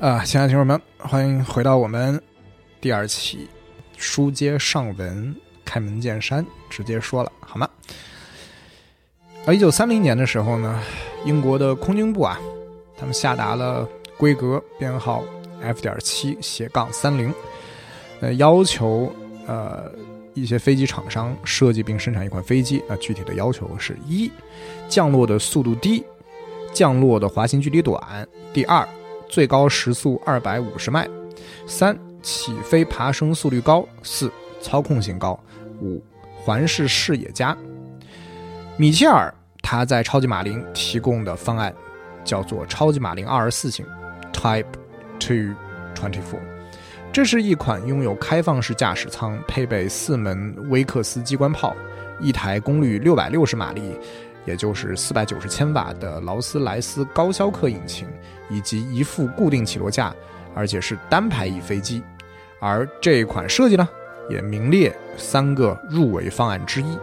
啊，亲爱的听众们，欢迎回到我们第二期书接上文，开门见山，直接说了，好吗？啊一九三零年的时候呢，英国的空军部啊，他们下达了规格编号 F 点七斜杠三零，呃，要求呃一些飞机厂商设计并生产一款飞机，那具体的要求是：一，降落的速度低，降落的滑行距离短；第二。最高时速二百五十迈，三起飞爬升速率高，四操控性高，五环视视野佳。米切尔他在超级马林提供的方案叫做超级马林二十四型 Type Two Twenty Four，这是一款拥有开放式驾驶舱、配备四门威克斯机关炮、一台功率六百六十马力。也就是四百九十千瓦的劳斯莱斯高逍客引擎，以及一副固定起落架，而且是单排翼飞机。而这款设计呢，也名列三个入围方案之一。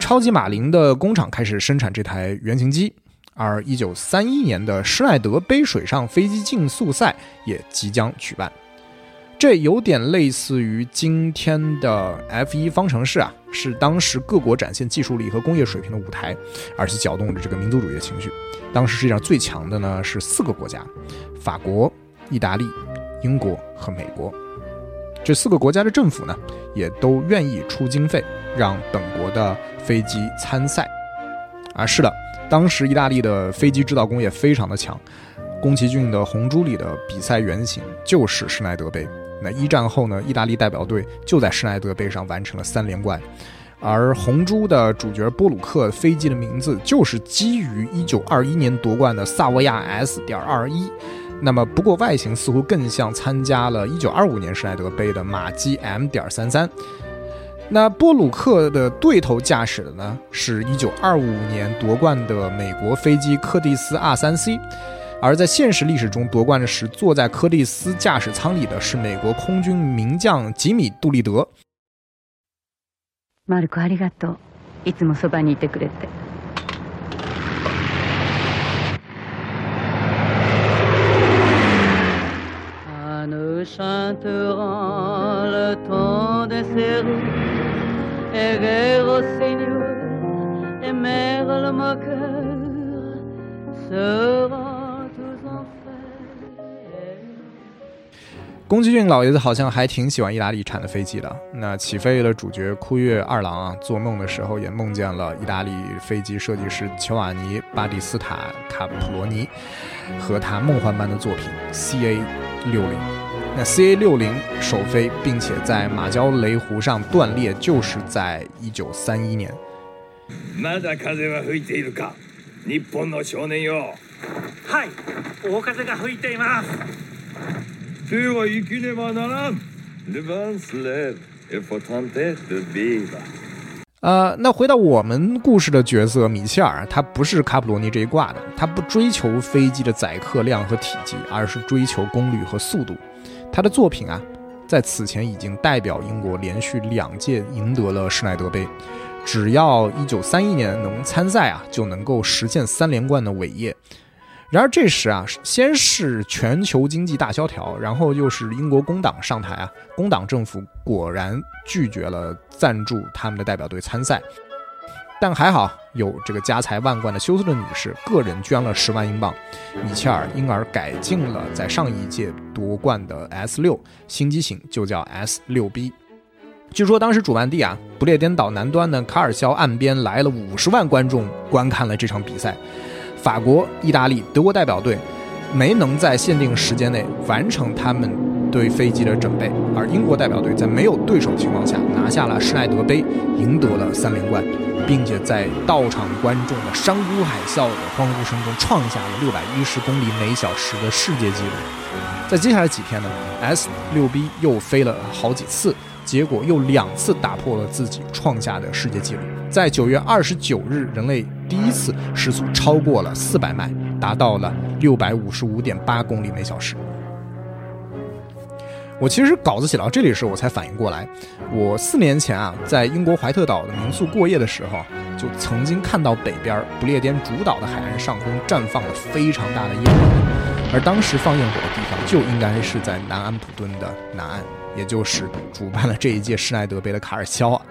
超级马林的工厂开始生产这台原型机，而一九三一年的施耐德杯水上飞机竞速赛也即将举办。这有点类似于今天的 F 一方程式啊，是当时各国展现技术力和工业水平的舞台，而且搅动着这个民族主义的情绪。当时世界上最强的呢是四个国家：法国、意大利、英国和美国。这四个国家的政府呢，也都愿意出经费让本国的飞机参赛。啊，是的，当时意大利的飞机制造工业非常的强，宫崎骏的《红猪》里的比赛原型就是施耐德杯。那一战后呢，意大利代表队就在施耐德杯上完成了三连冠，而红猪的主角波鲁克飞机的名字就是基于1921年夺冠的萨沃亚 S 点二一，那么不过外形似乎更像参加了1925年施耐德杯的马基 M 点三三。那波鲁克的对头驾驶的呢，是一九二五年夺冠的美国飞机柯蒂斯 R 三 C。而在现实历史中夺冠的是坐在柯蒂斯驾驶舱里的是美国空军名将吉米·杜立德。マルコありがとう。いつもそばにいてくれて。あのシャントラルトデセルエゲ 宫崎骏老爷子好像还挺喜欢意大利产的飞机的。那起飞的主角枯月二郎啊，做梦的时候也梦见了意大利飞机设计师乔瓦尼·巴蒂斯塔·卡普罗尼和他梦幻般的作品 CA 六零。那 CA 六零首飞并且在马焦雷湖上断裂，就是在一九三一年。まだ風は吹いているか、日本の少年よ。はい、大風が吹いています。 では生きねばならん。Le vent se lève, il faut tenter de vivre。呃，那回到我们故事的角色米切尔，他不是卡普罗尼这一挂的，他不追求飞机的载客量和体积，而是追求功率和速度。他的作品啊，在此前已经代表英国连续两届赢得了施耐德杯，只要一九三一年能参赛啊，就能够实现三连冠的伟业。 然而这时啊，先是全球经济大萧条，然后又是英国工党上台啊，工党政府果然拒绝了赞助他们的代表队参赛。但还好有这个家财万贯的休斯顿女士个人捐了十万英镑，米切尔因而改进了在上一届夺冠的 S 六新机型，就叫 S 六 B。据说当时主办地啊，不列颠岛南端的卡尔肖岸边来了五十万观众观看了这场比赛。法国、意大利、德国代表队没能在限定时间内完成他们对飞机的准备，而英国代表队在没有对手的情况下拿下了施耐德杯，赢得了三连冠，并且在到场观众的山呼海啸的欢呼声中创下了六百一十公里每小时的世界纪录。在接下来几天呢，S 六 B 又飞了好几次。结果又两次打破了自己创下的世界纪录。在九月二十九日，人类第一次时速超过了四百迈，达到了六百五十五点八公里每小时。我其实稿子写到这里的时候，我才反应过来，我四年前啊，在英国怀特岛的民宿过夜的时候，就曾经看到北边不列颠主岛的海岸上空绽放了非常大的烟火。而当时放焰火的地方就应该是在南安普敦的南岸，也就是主办了这一届施耐德杯的卡尔肖啊。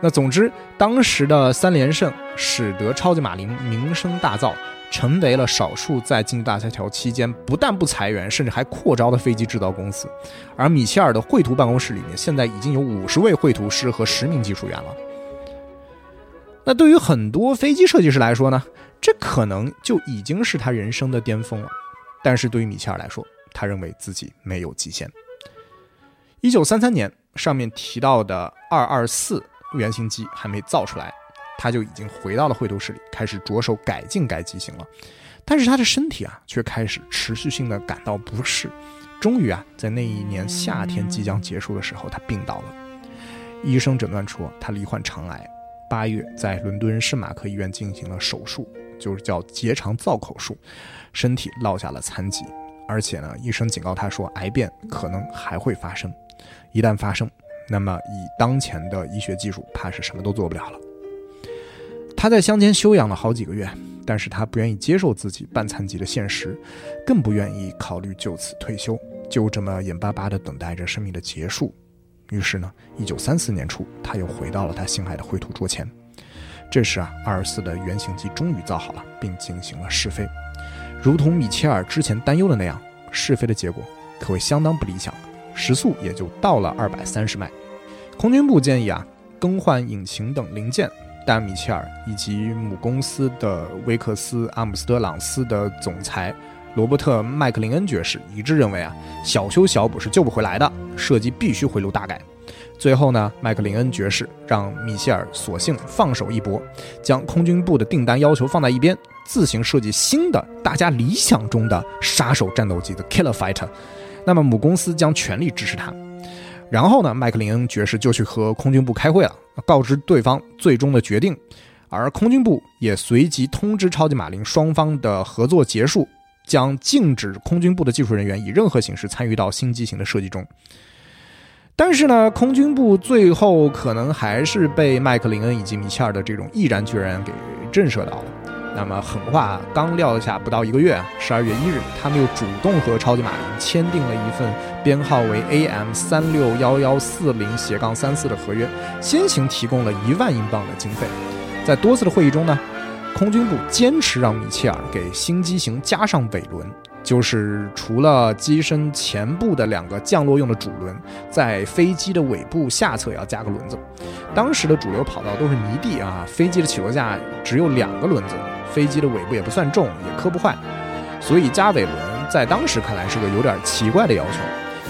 那总之，当时的三连胜使得超级马林名声大噪，成为了少数在经济大萧条期间不但不裁员，甚至还扩招的飞机制造公司。而米切尔的绘图办公室里面，现在已经有五十位绘图师和十名技术员了。那对于很多飞机设计师来说呢，这可能就已经是他人生的巅峰了。但是对于米切尔来说，他认为自己没有极限。一九三三年，上面提到的二二四原型机还没造出来，他就已经回到了绘图室里，开始着手改进该机型了。但是他的身体啊，却开始持续性的感到不适。终于啊，在那一年夏天即将结束的时候，他病倒了。医生诊断出他罹患肠癌。八月，在伦敦圣马克医院进行了手术，就是叫结肠造口术，身体落下了残疾，而且呢，医生警告他说，癌变可能还会发生，一旦发生，那么以当前的医学技术，怕是什么都做不了了。他在乡间休养了好几个月，但是他不愿意接受自己半残疾的现实，更不愿意考虑就此退休，就这么眼巴巴地等待着生命的结束。于是呢，一九三四年初，他又回到了他心爱的绘图桌前。这时啊，二四的原型机终于造好了，并进行了试飞。如同米切尔之前担忧的那样，试飞的结果可谓相当不理想，时速也就到了二百三十迈。空军部建议啊，更换引擎等零件，但米切尔以及母公司的威克斯阿姆斯特朗斯的总裁。罗伯特·麦克林恩爵士一致认为啊，小修小补是救不回来的，设计必须回炉大改。最后呢，麦克林恩爵士让米切尔索性放手一搏，将空军部的订单要求放在一边，自行设计新的大家理想中的杀手战斗机的 Killer Fighter。那么母公司将全力支持他。然后呢，麦克林恩爵士就去和空军部开会了，告知对方最终的决定，而空军部也随即通知超级马林双方的合作结束。将禁止空军部的技术人员以任何形式参与到新机型的设计中。但是呢，空军部最后可能还是被麦克林恩以及米切尔的这种毅然决然给震慑到了。那么狠话刚撂下不到一个月，十二月一日，他们又主动和超级马林签订了一份编号为 AM 三六幺幺四零斜杠三四的合约，先行提供了一万英镑的经费。在多次的会议中呢。空军部坚持让米切尔给新机型加上尾轮，就是除了机身前部的两个降落用的主轮，在飞机的尾部下侧要加个轮子。当时的主流跑道都是泥地啊，飞机的起落架只有两个轮子，飞机的尾部也不算重，也磕不坏，所以加尾轮在当时看来是个有点奇怪的要求。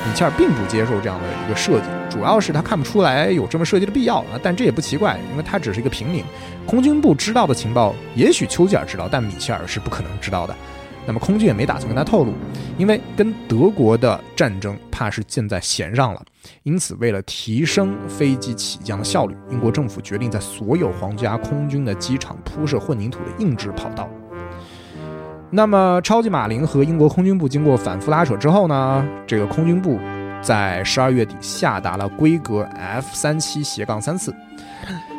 米切尔并不接受这样的一个设计，主要是他看不出来有这么设计的必要啊。但这也不奇怪，因为他只是一个平民。空军部知道的情报，也许丘吉尔知道，但米切尔是不可能知道的。那么空军也没打算跟他透露，因为跟德国的战争怕是箭在弦上了。因此，为了提升飞机起降的效率，英国政府决定在所有皇家空军的机场铺设混凝土的硬质跑道。那么，超级马林和英国空军部经过反复拉扯之后呢，这个空军部在十二月底下达了规格 F 三七斜杠三四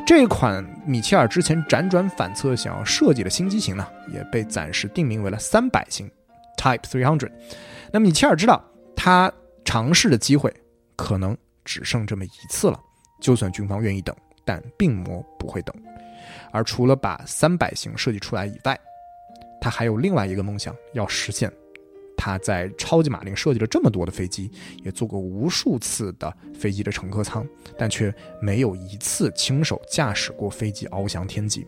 这款米切尔之前辗转反侧想要设计的新机型呢，也被暂时定名为了三百型 Type Three Hundred。那米切尔知道他尝试的机会可能只剩这么一次了，就算军方愿意等，但病魔不会等。而除了把三百型设计出来以外，他还有另外一个梦想要实现，他在超级马林设计了这么多的飞机，也做过无数次的飞机的乘客舱，但却没有一次亲手驾驶过飞机翱翔天际。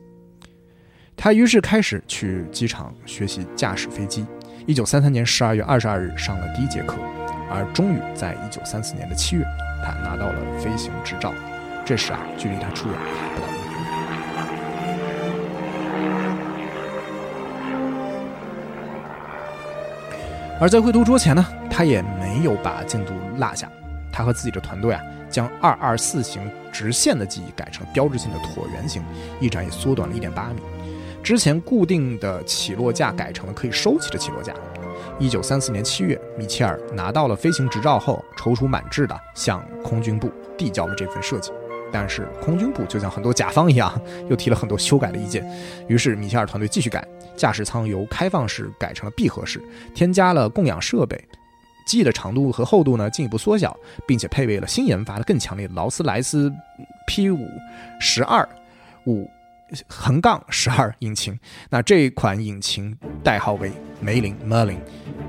他于是开始去机场学习驾驶飞机。一九三三年十二月二十二日上了第一节课，而终于在一九三四年的七月，他拿到了飞行执照。这时啊，距离他出院还不到。而在绘图桌前呢，他也没有把进度落下。他和自己的团队啊，将二二四型直线的机翼改成标志性的椭圆形，翼展也缩短了一点八米。之前固定的起落架改成了可以收起的起落架。一九三四年七月，米切尔拿到了飞行执照后，踌躇满志的向空军部递交了这份设计。但是空军部就像很多甲方一样，又提了很多修改的意见。于是米切尔团队继续改。驾驶舱由开放式改成了闭合式，添加了供氧设备，机翼的长度和厚度呢进一步缩小，并且配备了新研发的更强烈的劳斯莱斯 P 五十二五横杠十二引擎。那这款引擎代号为梅林 Merlin。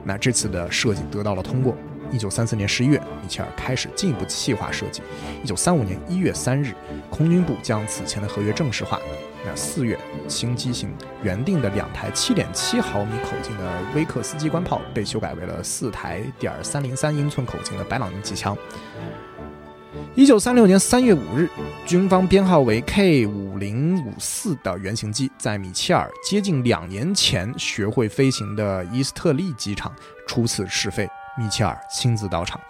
那这次的设计得到了通过。一九三四年十一月，米切尔开始进一步细化设计。一九三五年一月三日，空军部将此前的合约正式化。那四月，新机型原定的两台七点七毫米口径的威克斯机关炮被修改为了四台点三零三英寸口径的白朗宁机枪。一九三六年三月五日，军方编号为 K 五零五四的原型机在米切尔接近两年前学会飞行的伊斯特利机场初次试飞。米切尔亲自到场。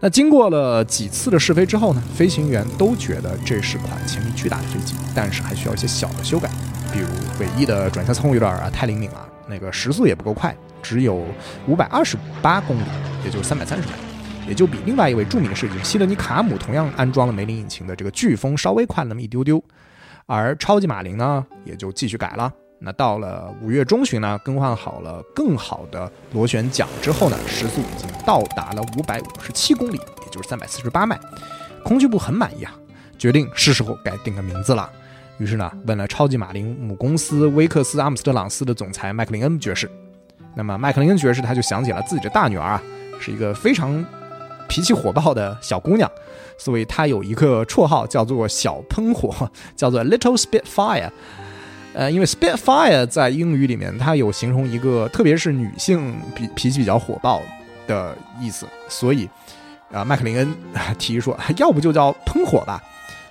那经过了几次的试飞之后呢，飞行员都觉得这是款潜力巨大的飞机，但是还需要一些小的修改，比如尾翼的转向操控有点啊太灵敏了，那个时速也不够快，只有五百二十八公里，也就是三百三十迈，也就比另外一位著名的设计师希德尼卡姆同样安装了梅林引擎的这个飓风稍微快那么一丢丢。而超级马林呢，也就继续改了。那到了五月中旬呢，更换好了更好的螺旋桨之后呢，时速已经到达了五百五十七公里，也就是三百四十八迈。空军部很满意啊，决定是时候该定个名字了。于是呢，问了超级马林母公司威克斯阿姆斯特朗斯的总裁麦克林恩爵士。那么麦克林恩爵士他就想起了自己的大女儿啊，是一个非常脾气火爆的小姑娘，所以她有一个绰号叫做小喷火，叫做 Little Spitfire。呃，因为 Spitfire 在英语里面，它有形容一个特别是女性比脾气比较火爆的意思，所以啊，麦克林恩提议说，要不就叫喷火吧。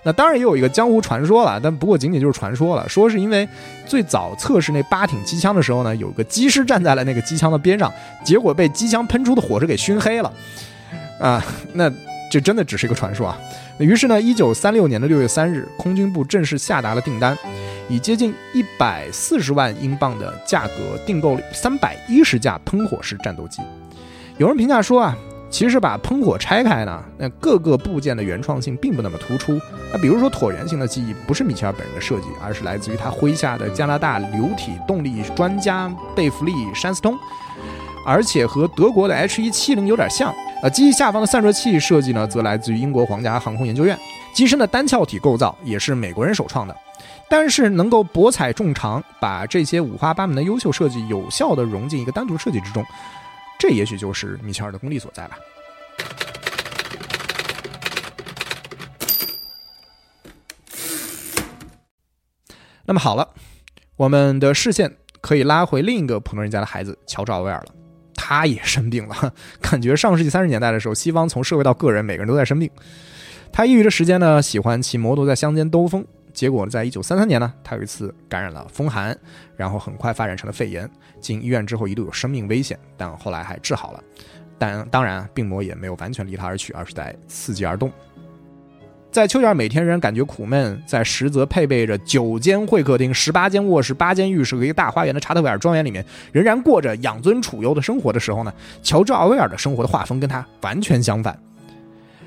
那当然也有一个江湖传说了，但不过仅仅就是传说了，说是因为最早测试那八挺机枪的时候呢，有个机师站在了那个机枪的边上，结果被机枪喷出的火是给熏黑了。啊，那这真的只是一个传说啊。于是呢，一九三六年的六月三日，空军部正式下达了订单。以接近一百四十万英镑的价格订购了三百一十架喷火式战斗机。有人评价说啊，其实把喷火拆开呢，那各个部件的原创性并不那么突出。那比如说椭圆形的机翼不是米切尔本人的设计，而是来自于他麾下的加拿大流体动力专家贝弗利·山斯通，而且和德国的 H 一七零有点像。呃，机翼下方的散热器设计呢，则来自于英国皇家航空研究院。机身的单壳体构造也是美国人首创的。但是能够博采众长，把这些五花八门的优秀设计有效地融进一个单独设计之中，这也许就是米切尔的功力所在吧。那么好了，我们的视线可以拉回另一个普通人家的孩子乔治奥威尔了，他也生病了。感觉上世纪三十年代的时候，西方从社会到个人，每个人都在生病。他业余的时间呢，喜欢骑摩托在乡间兜风。结果，在一九三三年呢，他有一次感染了风寒，然后很快发展成了肺炎。进医院之后，一度有生命危险，但后来还治好了。但当然，病魔也没有完全离他而去，而是在伺机而动。在丘吉尔每天仍然感觉苦闷，在实则配备着九间会客厅、十八间卧室、八间浴室和一个大花园的查特维尔庄园里面，仍然过着养尊处优的生活的时候呢，乔治奥威尔的生活的画风跟他完全相反。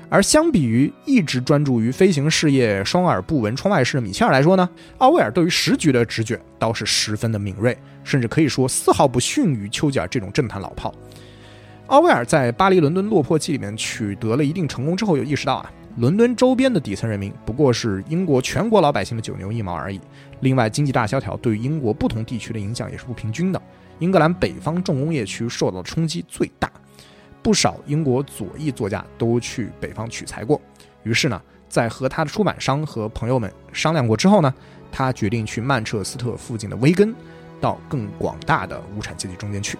而相比于一直专注于飞行事业、双耳不闻窗外事的米切尔来说呢，奥威尔对于时局的直觉倒是十分的敏锐，甚至可以说丝毫不逊于丘吉尔这种政坛老炮。奥威尔在巴黎、伦敦落魄记里面取得了一定成功之后，又意识到啊，伦敦周边的底层人民不过是英国全国老百姓的九牛一毛而已。另外，经济大萧条对英国不同地区的影响也是不平均的。英格兰北方重工业区受到的冲击最大。不少英国左翼作家都去北方取材过，于是呢，在和他的出版商和朋友们商量过之后呢，他决定去曼彻斯特附近的威根，到更广大的无产阶级中间去。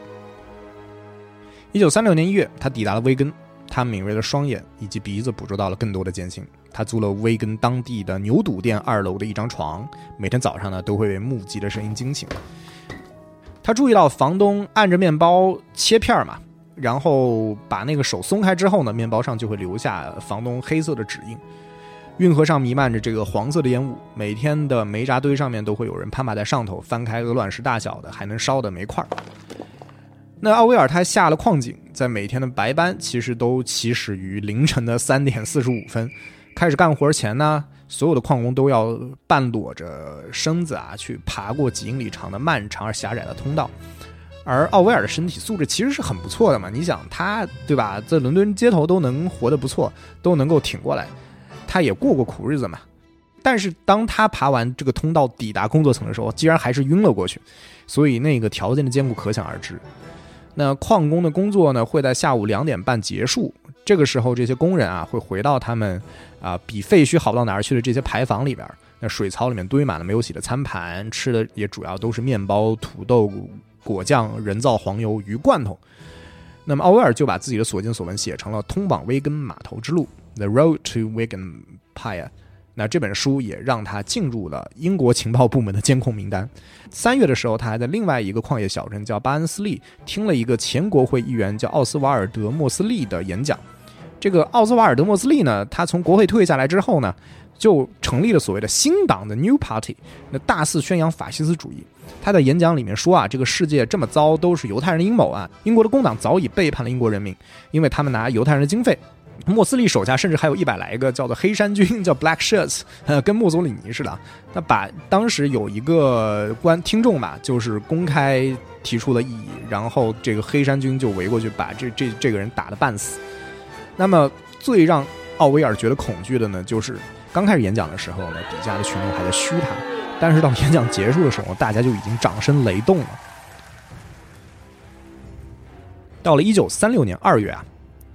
一九三六年一月，他抵达了威根，他敏锐的双眼以及鼻子捕捉到了更多的艰辛。他租了威根当地的牛肚店二楼的一张床，每天早上呢，都会被木屐的声音惊醒。他注意到房东按着面包切片儿嘛。然后把那个手松开之后呢，面包上就会留下房东黑色的指印。运河上弥漫着这个黄色的烟雾，每天的煤渣堆上面都会有人攀爬在上头，翻开鹅卵石大小的还能烧的煤块儿。那奥威尔他下了矿井，在每天的白班其实都起始于凌晨的三点四十五分。开始干活前呢，所有的矿工都要半裸着身子啊，去爬过几英里长的漫长而狭窄的通道。而奥威尔的身体素质其实是很不错的嘛，你想他对吧，在伦敦街头都能活得不错，都能够挺过来，他也过过苦日子嘛。但是当他爬完这个通道抵达工作层的时候，竟然还是晕了过去，所以那个条件的艰苦可想而知。那矿工的工作呢，会在下午两点半结束，这个时候这些工人啊会回到他们啊比废墟好不到哪儿去的这些牌坊里边，那水槽里面堆满了没有洗的餐盘，吃的也主要都是面包、土豆。果酱、人造黄油、鱼罐头。那么奥威尔就把自己的所见所闻写成了《通往威根码头之路》（The Road to Wigan Pier）。那这本书也让他进入了英国情报部门的监控名单。三月的时候，他还在另外一个矿业小镇叫巴恩斯利听了一个前国会议员叫奥斯瓦尔德·莫斯利的演讲。这个奥斯瓦尔德·莫斯利呢，他从国会退下来之后呢，就成立了所谓的新党的 New Party，那大肆宣扬法西斯主义。他在演讲里面说啊，这个世界这么糟，都是犹太人的阴谋啊！英国的工党早已背叛了英国人民，因为他们拿犹太人的经费。莫斯利手下甚至还有一百来个叫做黑山军，叫 Black Shirts，呃，跟墨索里尼似的。那把当时有一个观听众吧，就是公开提出了异议，然后这个黑山军就围过去把这这这个人打得半死。那么最让奥威尔觉得恐惧的呢，就是刚开始演讲的时候呢，底下的群众还在嘘他。但是到演讲结束的时候，大家就已经掌声雷动了。到了一九三六年二月啊，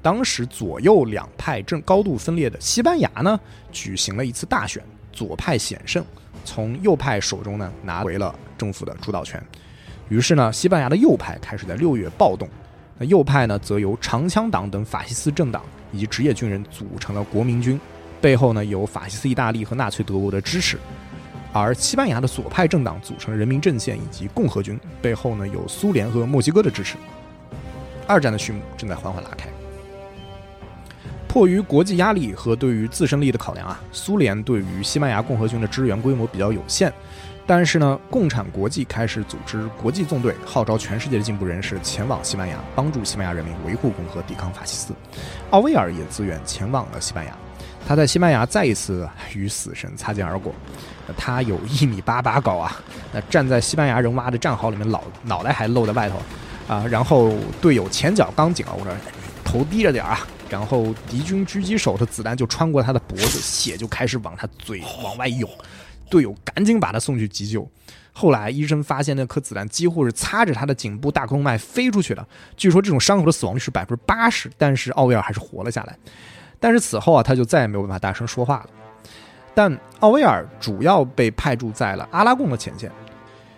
当时左右两派正高度分裂的西班牙呢，举行了一次大选，左派险胜，从右派手中呢拿回了政府的主导权。于是呢，西班牙的右派开始在六月暴动，那右派呢则由长枪党等法西斯政党以及职业军人组成了国民军，背后呢有法西斯意大利和纳粹德国的支持。而西班牙的左派政党组成人民阵线以及共和军，背后呢有苏联和墨西哥的支持。二战的序幕正在缓缓拉开。迫于国际压力和对于自身利益的考量啊，苏联对于西班牙共和军的支援规模比较有限。但是呢，共产国际开始组织国际纵队，号召全世界的进步人士前往西班牙，帮助西班牙人民维护共和，抵抗法西斯。奥威尔也自愿前往了西班牙。他在西班牙再一次与死神擦肩而过。他有一米八八高啊，那站在西班牙人挖的战壕里面，脑脑袋还露在外头啊。然后队友前脚刚紧啊，我这头低着点啊。然后敌军狙击手的子弹就穿过他的脖子，血就开始往他嘴往外涌。队友赶紧把他送去急救。后来医生发现那颗子弹几乎是擦着他的颈部大动脉飞出去的。据说这种伤口的死亡率是百分之八十，但是奥威尔还是活了下来。但是此后啊，他就再也没有办法大声说话了。但奥威尔主要被派驻在了阿拉贡的前线，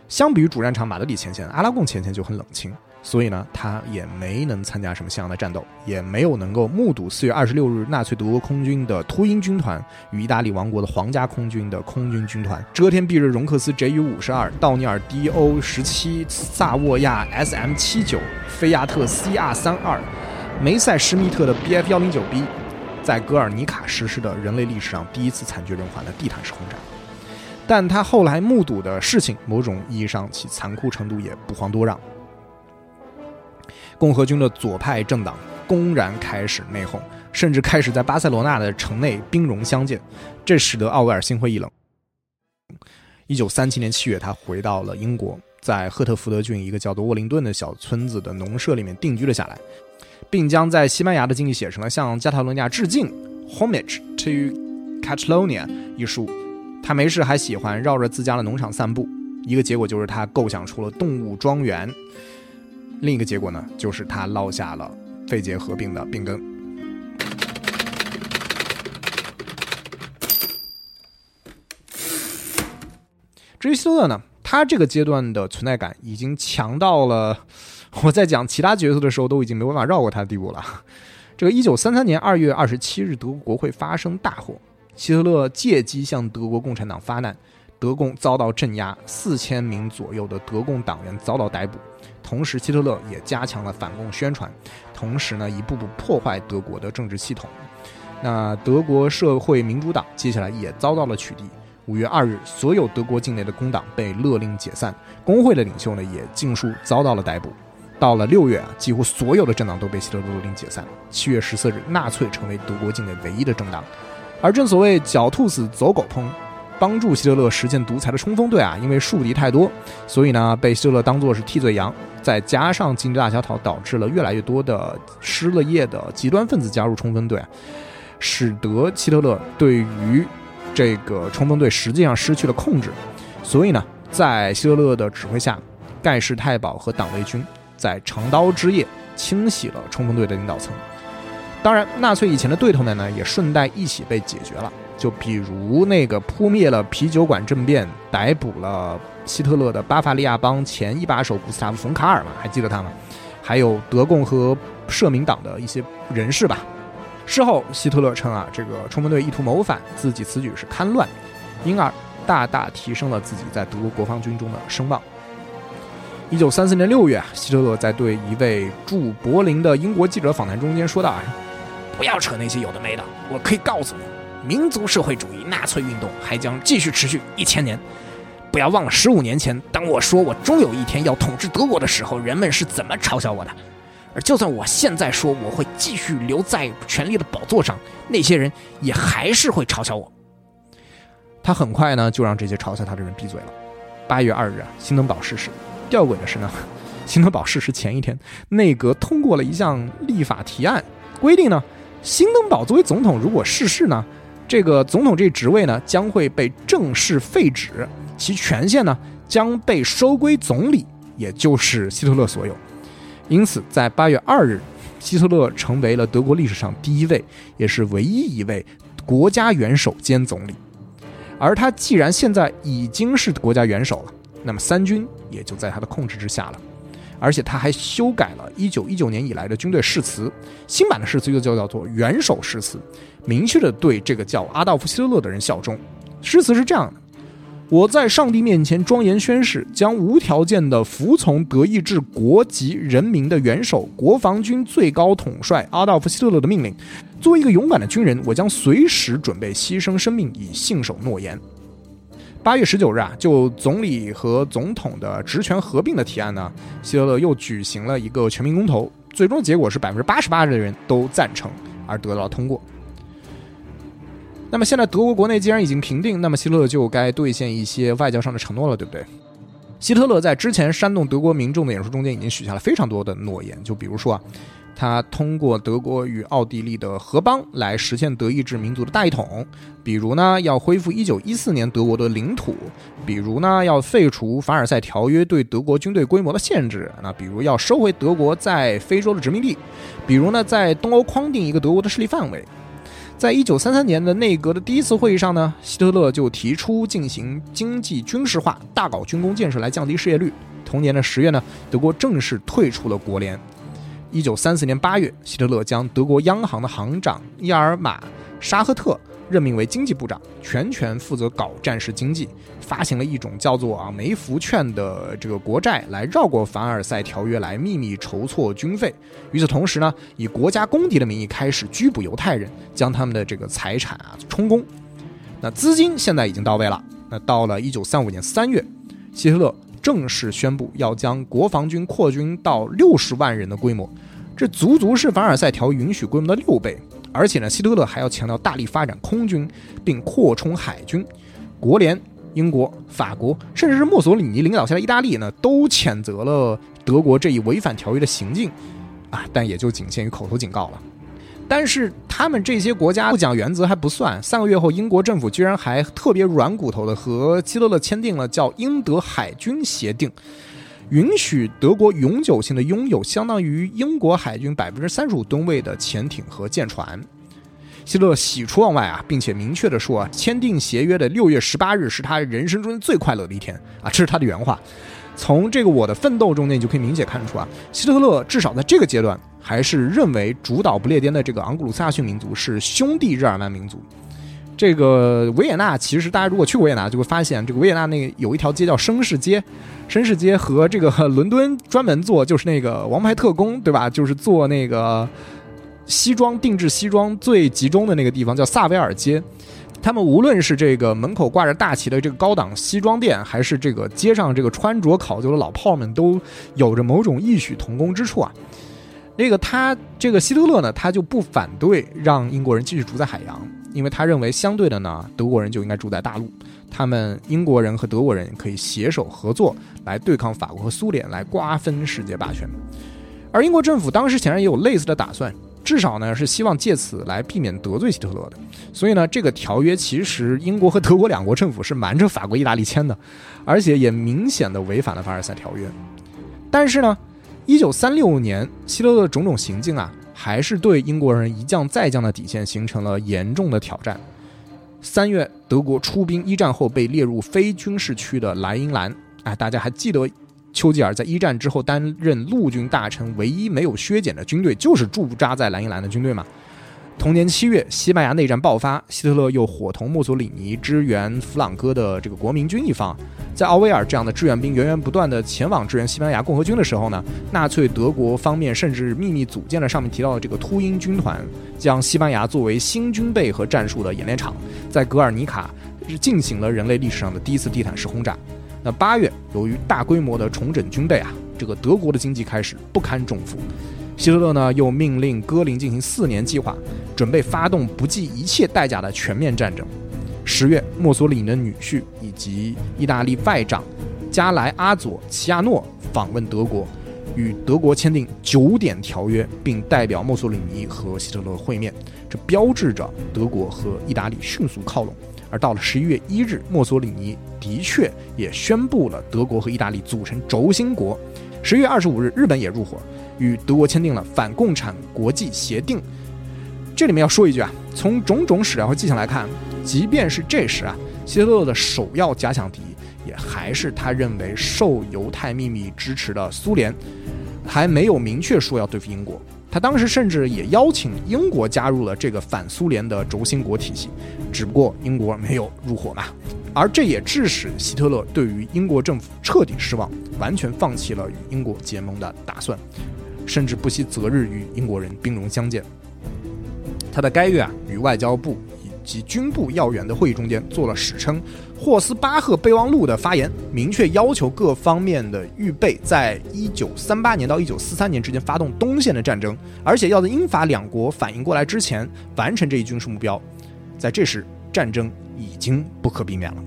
相比于主战场马德里前线，阿拉贡前线就很冷清，所以呢，他也没能参加什么像样的战斗，也没有能够目睹四月二十六日纳粹德国空军的秃鹰军团与意大利王国的皇家空军的空军军团遮天蔽日容克斯 JU 五十二、道尼尔 DO 十七、萨沃亚 SM 七九、菲亚特 CR 三二、梅塞施密特的 BF 幺零九 B。在格尔尼卡实施的人类历史上第一次惨绝人寰的地毯式轰炸，但他后来目睹的事情，某种意义上其残酷程度也不遑多让。共和军的左派政党公然开始内讧，甚至开始在巴塞罗那的城内兵戎相见，这使得奥威尔心灰意冷。一九三七年七月，他回到了英国，在赫特福德郡一个叫做沃林顿的小村子的农舍里面定居了下来。并将在西班牙的经历写成了向加泰罗尼亚致敬 （Homage to Catalonia） 一书。他没事还喜欢绕着自家的农场散步，一个结果就是他构想出了动物庄园；另一个结果呢，就是他落下了肺结核病的病根。至于希特勒呢，他这个阶段的存在感已经强到了。我在讲其他角色的时候，都已经没办法绕过他的地步了。这个一九三三年二月二十七日，德国国会发生大火，希特勒借机向德国共产党发难，德共遭到镇压，四千名左右的德共党员遭到逮捕。同时，希特勒也加强了反共宣传，同时呢，一步步破坏德国的政治系统。那德国社会民主党接下来也遭到了取缔。五月二日，所有德国境内的工党被勒令解散，工会的领袖呢也尽数遭到了逮捕。到了六月啊，几乎所有的政党都被希特勒勒令解散。七月十四日，纳粹成为德国境内唯一的政党。而正所谓狡兔死，走狗烹。帮助希特勒实现独裁的冲锋队啊，因为树敌太多，所以呢被希特勒当作是替罪羊。再加上经济大萧条，导致了越来越多的失了业的极端分子加入冲锋队，使得希特勒对于这个冲锋队实际上失去了控制。所以呢，在希特勒的指挥下，盖世太保和党卫军在长刀之夜清洗了冲锋队的领导层。当然，纳粹以前的对头们呢，也顺带一起被解决了。就比如那个扑灭了啤酒馆政变、逮捕了希特勒的巴伐利亚帮前一把手古斯塔夫·冯·卡尔嘛，还记得他吗？还有德共和社民党的一些人士吧。事后，希特勒称啊，这个冲锋队意图谋反，自己此举是戡乱，因而大大提升了自己在德国国防军中的声望。一九三四年六月啊，希特勒在对一位驻柏林的英国记者访谈中间说道啊：“不要扯那些有的没的，我可以告诉你。”民族社会主义纳粹运动还将继续持续一千年。不要忘了，十五年前，当我说我终有一天要统治德国的时候，人们是怎么嘲笑我的。而就算我现在说我会继续留在权力的宝座上，那些人也还是会嘲笑我。他很快呢，就让这些嘲笑他的人闭嘴了。八月二日啊，辛登堡逝世。吊诡的是呢，辛登堡逝世前一天，内阁通过了一项立法提案，规定呢，辛登堡作为总统如果逝世呢。这个总统这职位呢，将会被正式废止，其权限呢将被收归总理，也就是希特勒所有。因此，在八月二日，希特勒成为了德国历史上第一位，也是唯一一位国家元首兼总理。而他既然现在已经是国家元首了，那么三军也就在他的控制之下了。而且他还修改了一九一九年以来的军队誓词，新版的誓词又叫叫做元首誓词，明确的对这个叫阿道夫·希特勒的人效忠。诗词是这样的：我在上帝面前庄严宣誓，将无条件的服从德意志国及人民的元首、国防军最高统帅阿道夫·希特勒的命令。作为一个勇敢的军人，我将随时准备牺牲生命以信守诺言。八月十九日啊，就总理和总统的职权合并的提案呢，希特勒又举行了一个全民公投，最终结果是百分之八十八的人都赞成，而得到通过。那么现在德国国内既然已经平定，那么希特勒就该兑现一些外交上的承诺了，对不对？希特勒在之前煽动德国民众的演说中间已经许下了非常多的诺言，就比如说啊。他通过德国与奥地利的合邦来实现德意志民族的大一统，比如呢要恢复1914年德国的领土，比如呢要废除凡尔赛条约对德国军队规模的限制，那比如要收回德国在非洲的殖民地，比如呢在东欧框定一个德国的势力范围。在一九三三年的内阁的第一次会议上呢，希特勒就提出进行经济军事化，大搞军工建设来降低失业率。同年的十月呢，德国正式退出了国联。一九三四年八月，希特勒将德国央行的行长伊尔马·沙赫特任命为经济部长，全权负责搞战时经济，发行了一种叫做啊梅福券的这个国债，来绕过凡尔赛条约，来秘密筹措军费。与此同时呢，以国家公敌的名义开始拘捕犹太人，将他们的这个财产啊充公。那资金现在已经到位了。那到了一九三五年三月，希特勒。正式宣布要将国防军扩军到六十万人的规模，这足足是凡尔赛条约允许规模的六倍。而且呢，希特勒还要强调大力发展空军，并扩充海军。国联、英国、法国，甚至是墨索里尼领导下的意大利呢，都谴责了德国这一违反条约的行径，啊，但也就仅限于口头警告了。但是他们这些国家不讲原则还不算，三个月后，英国政府居然还特别软骨头的和希特勒签订了叫英德海军协定，允许德国永久性的拥有相当于英国海军百分之三十五吨位的潜艇和舰船。希特勒喜出望外啊，并且明确的说，签订协约的六月十八日是他人生中最快乐的一天啊，这是他的原话。从这个我的奋斗中间，你就可以明显看出啊，希特勒至少在这个阶段还是认为主导不列颠的这个昂古鲁萨逊民族是兄弟日耳曼民族。这个维也纳，其实大家如果去过维也纳，就会发现这个维也纳那有一条街叫绅士街，绅士街和这个 伦敦专门做就是那个王牌特工，对吧？就是做那个西装定制西装最集中的那个地方叫萨维尔街。他们无论是这个门口挂着大旗的这个高档西装店，还是这个街上这个穿着考究的老炮们，都有着某种异曲同工之处啊。那个他这个希特勒呢，他就不反对让英国人继续住在海洋，因为他认为相对的呢，德国人就应该住在大陆，他们英国人和德国人可以携手合作来对抗法国和苏联，来瓜分世界霸权。而英国政府当时显然也有类似的打算，至少呢是希望借此来避免得罪希特勒的。所以呢，这个条约其实英国和德国两国政府是瞒着法国、意大利签的，而且也明显的违反了凡尔赛条约。但是呢，一九三六年希特勒的种种行径啊，还是对英国人一降再降的底线形成了严重的挑战。三月，德国出兵一战后被列入非军事区的莱茵兰，哎，大家还记得？丘吉尔在一战之后担任陆军大臣，唯一没有削减的军队就是驻扎在莱茵兰的军队吗。同年七月，西班牙内战爆发，希特勒又伙同墨索里尼支援弗朗哥的这个国民军一方。在奥威尔这样的志愿兵源源不断的前往支援西班牙共和军的时候呢，纳粹德国方面甚至秘密组建了上面提到的这个秃鹰军团，将西班牙作为新军备和战术的演练场，在格尔尼卡进行了人类历史上的第一次地毯式轰炸。那八月，由于大规模的重整军备啊，这个德国的经济开始不堪重负。希特勒呢，又命令戈林进行四年计划，准备发动不计一切代价的全面战争。十月，墨索里尼的女婿以及意大利外长加莱阿佐齐亚诺访问德国，与德国签订九点条约，并代表墨索里尼和希特勒会面，这标志着德国和意大利迅速靠拢。而到了十一月一日，墨索里尼的确也宣布了德国和意大利组成轴心国。十月二十五日，日本也入伙，与德国签订了反共产国际协定。这里面要说一句啊，从种种史料和迹象来看，即便是这时啊，希特勒的首要假想敌也还是他认为受犹太秘密支持的苏联，还没有明确说要对付英国。他当时甚至也邀请英国加入了这个反苏联的轴心国体系，只不过英国没有入伙嘛。而这也致使希特勒对于英国政府彻底失望，完全放弃了与英国结盟的打算，甚至不惜择日与英国人兵戎相见。他在该月啊，与外交部以。及军部要员的会议中间做了史称《霍斯巴赫备忘录》的发言，明确要求各方面的预备，在一九三八年到一九四三年之间发动东线的战争，而且要在英法两国反应过来之前完成这一军事目标。在这时，战争已经不可避免了。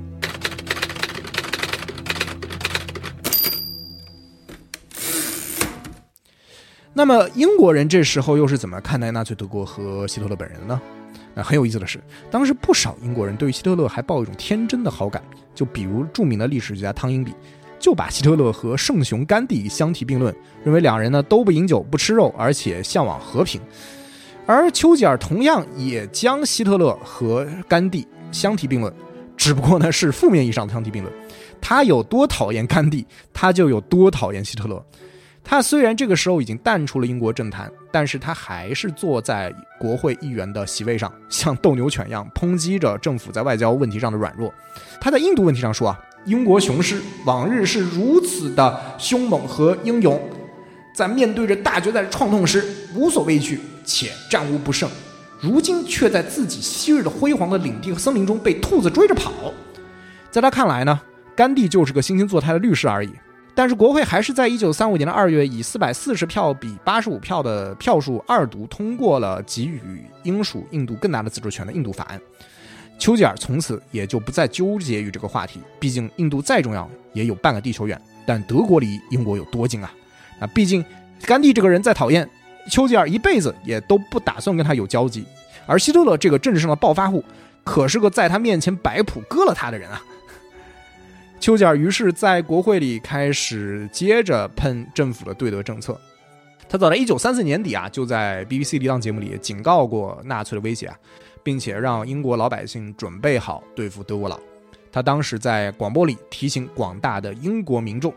那么，英国人这时候又是怎么看待纳粹德国和希特勒本人呢？那很有意思的是，当时不少英国人对于希特勒还抱一种天真的好感，就比如著名的历史学家汤因比，就把希特勒和圣雄甘地相提并论，认为两人呢都不饮酒不吃肉，而且向往和平。而丘吉尔同样也将希特勒和甘地相提并论，只不过呢是负面意义上的相提并论，他有多讨厌甘地，他就有多讨厌希特勒。他虽然这个时候已经淡出了英国政坛，但是他还是坐在国会议员的席位上，像斗牛犬一样抨击着政府在外交问题上的软弱。他在印度问题上说啊，英国雄狮往日是如此的凶猛和英勇，在面对着大决战创痛时无所畏惧且战无不胜，如今却在自己昔日的辉煌的领地和森林中被兔子追着跑。在他看来呢，甘地就是个惺惺作态的律师而已。但是国会还是在一九三五年的二月，以四百四十票比八十五票的票数二读通过了给予英属印度更大的自治权的印度法案。丘吉尔从此也就不再纠结于这个话题，毕竟印度再重要也有半个地球远，但德国离英国有多近啊？啊，毕竟甘地这个人再讨厌，丘吉尔一辈子也都不打算跟他有交集。而希特勒这个政治上的暴发户，可是个在他面前摆谱割了他的人啊！丘吉尔于是在国会里开始接着喷政府的对德政策。他早在一九三四年底啊，就在 BBC 一档节目里警告过纳粹的威胁啊，并且让英国老百姓准备好对付德国佬。他当时在广播里提醒广大的英国民众：“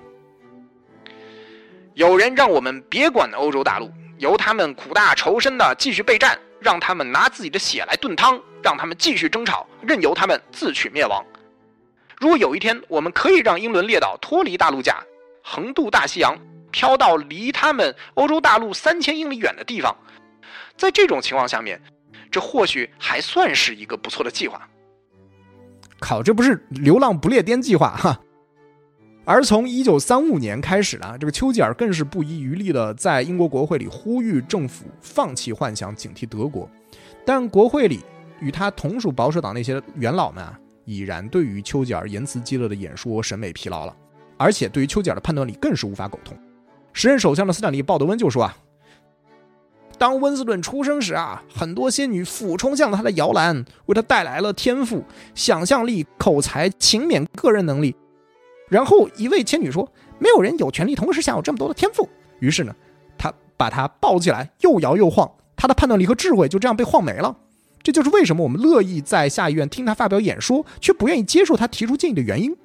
有人让我们别管欧洲大陆，由他们苦大仇深的继续备战，让他们拿自己的血来炖汤，让他们继续争吵，任由他们自取灭亡。”如果有一天我们可以让英伦列岛脱离大陆架，横渡大西洋，飘到离他们欧洲大陆三千英里远的地方，在这种情况下面，这或许还算是一个不错的计划。靠，这不是流浪不列颠计划哈！而从一九三五年开始呢，这个丘吉尔更是不遗余力的在英国国会里呼吁政府放弃幻想，警惕德国。但国会里。与他同属保守党那些元老们啊，已然对于丘吉尔言辞激烈的演说审美疲劳了，而且对于丘吉尔的判断力更是无法苟同。时任首相的斯坦利·鲍德温就说啊。当温斯顿出生时啊，很多仙女俯冲向了他的摇篮，为他带来了天赋、想象力、口才、勤勉、个人能力。然后一位仙女说：“没有人有权利同时享有这么多的天赋。”于是呢，他把他抱起来，又摇又晃，他的判断力和智慧就这样被晃没了。这就是为什么我们乐意在下议院听他发表演说，却不愿意接受他提出建议的原因。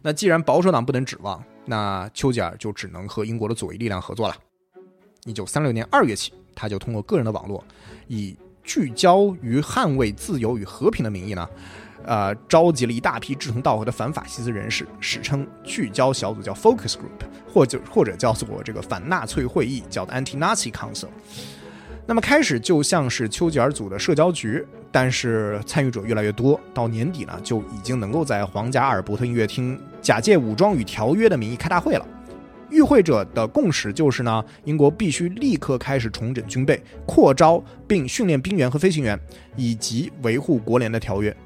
那既然保守党不能指望，那丘吉尔就只能和英国的左翼力量合作了。一九三六年二月起，他就通过个人的网络，以聚焦于捍卫自由与和平的名义呢，呃，召集了一大批志同道合的反法西斯人士，史称聚焦小组，叫 Focus Group，或者或者叫做这个反纳粹会议，叫 Anti-Nazi Council。那么开始就像是丘吉尔组的社交局，但是参与者越来越多，到年底呢，就已经能够在皇家阿尔伯特音乐厅假借武装与条约的名义开大会了。与会者的共识就是呢，英国必须立刻开始重整军备，扩招并训练兵员和飞行员，以及维护国联的条约。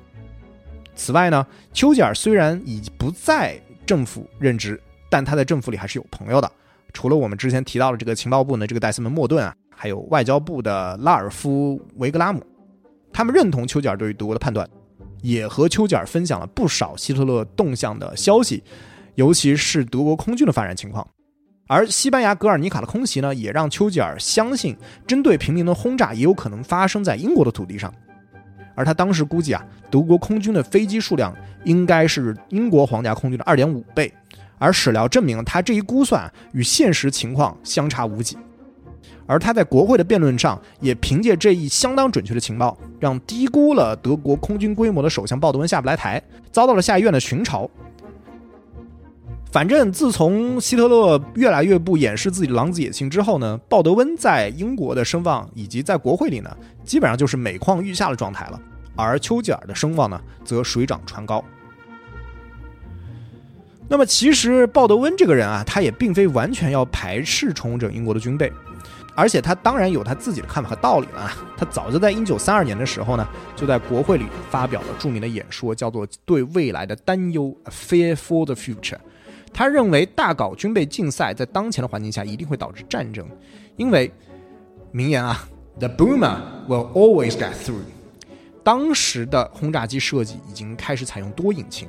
此外呢，丘吉尔虽然已不在政府任职，但他在政府里还是有朋友的。除了我们之前提到的这个情报部呢，这个戴斯门·莫顿啊，还有外交部的拉尔夫·维格拉姆，他们认同丘吉尔对于德国的判断，也和丘吉尔分享了不少希特勒动向的消息。尤其是德国空军的发展情况，而西班牙格尔尼卡的空袭呢，也让丘吉尔相信针对平民的轰炸也有可能发生在英国的土地上。而他当时估计啊，德国空军的飞机数量应该是英国皇家空军的二点五倍，而史料证明他这一估算与现实情况相差无几。而他在国会的辩论上，也凭借这一相当准确的情报，让低估了德国空军规模的首相鲍德温下不来台，遭到了下议院的群嘲。反正自从希特勒越来越不掩饰自己的狼子野心之后呢，鲍德温在英国的声望以及在国会里呢，基本上就是每况愈下的状态了。而丘吉尔的声望呢，则水涨船高。那么，其实鲍德温这个人啊，他也并非完全要排斥重整英国的军备，而且他当然有他自己的看法和道理了。他早就在一九三二年的时候呢，就在国会里发表了著名的演说，叫做《对未来的担忧》（Fear for the Future）。他认为大搞军备竞赛在当前的环境下一定会导致战争，因为名言啊，The boomer will always get through。当时的轰炸机设计已经开始采用多引擎，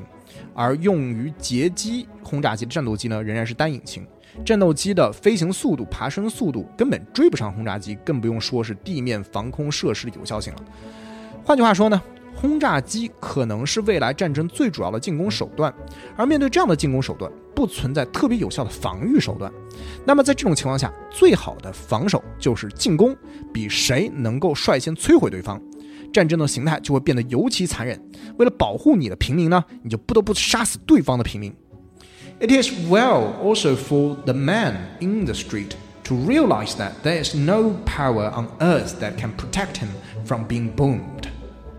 而用于截击轰炸机的战斗机呢仍然是单引擎。战斗机的飞行速度、爬升速度根本追不上轰炸机，更不用说是地面防空设施的有效性了。换句话说呢？轰炸机可能是未来战争最主要的进攻手段，而面对这样的进攻手段，不存在特别有效的防御手段。那么在这种情况下，最好的防守就是进攻，比谁能够率先摧毁对方。战争的形态就会变得尤其残忍。为了保护你的平民呢，你就不得不杀死对方的平民。It is well also for the man in the street to realize that there is no power on earth that can protect him from being boomed，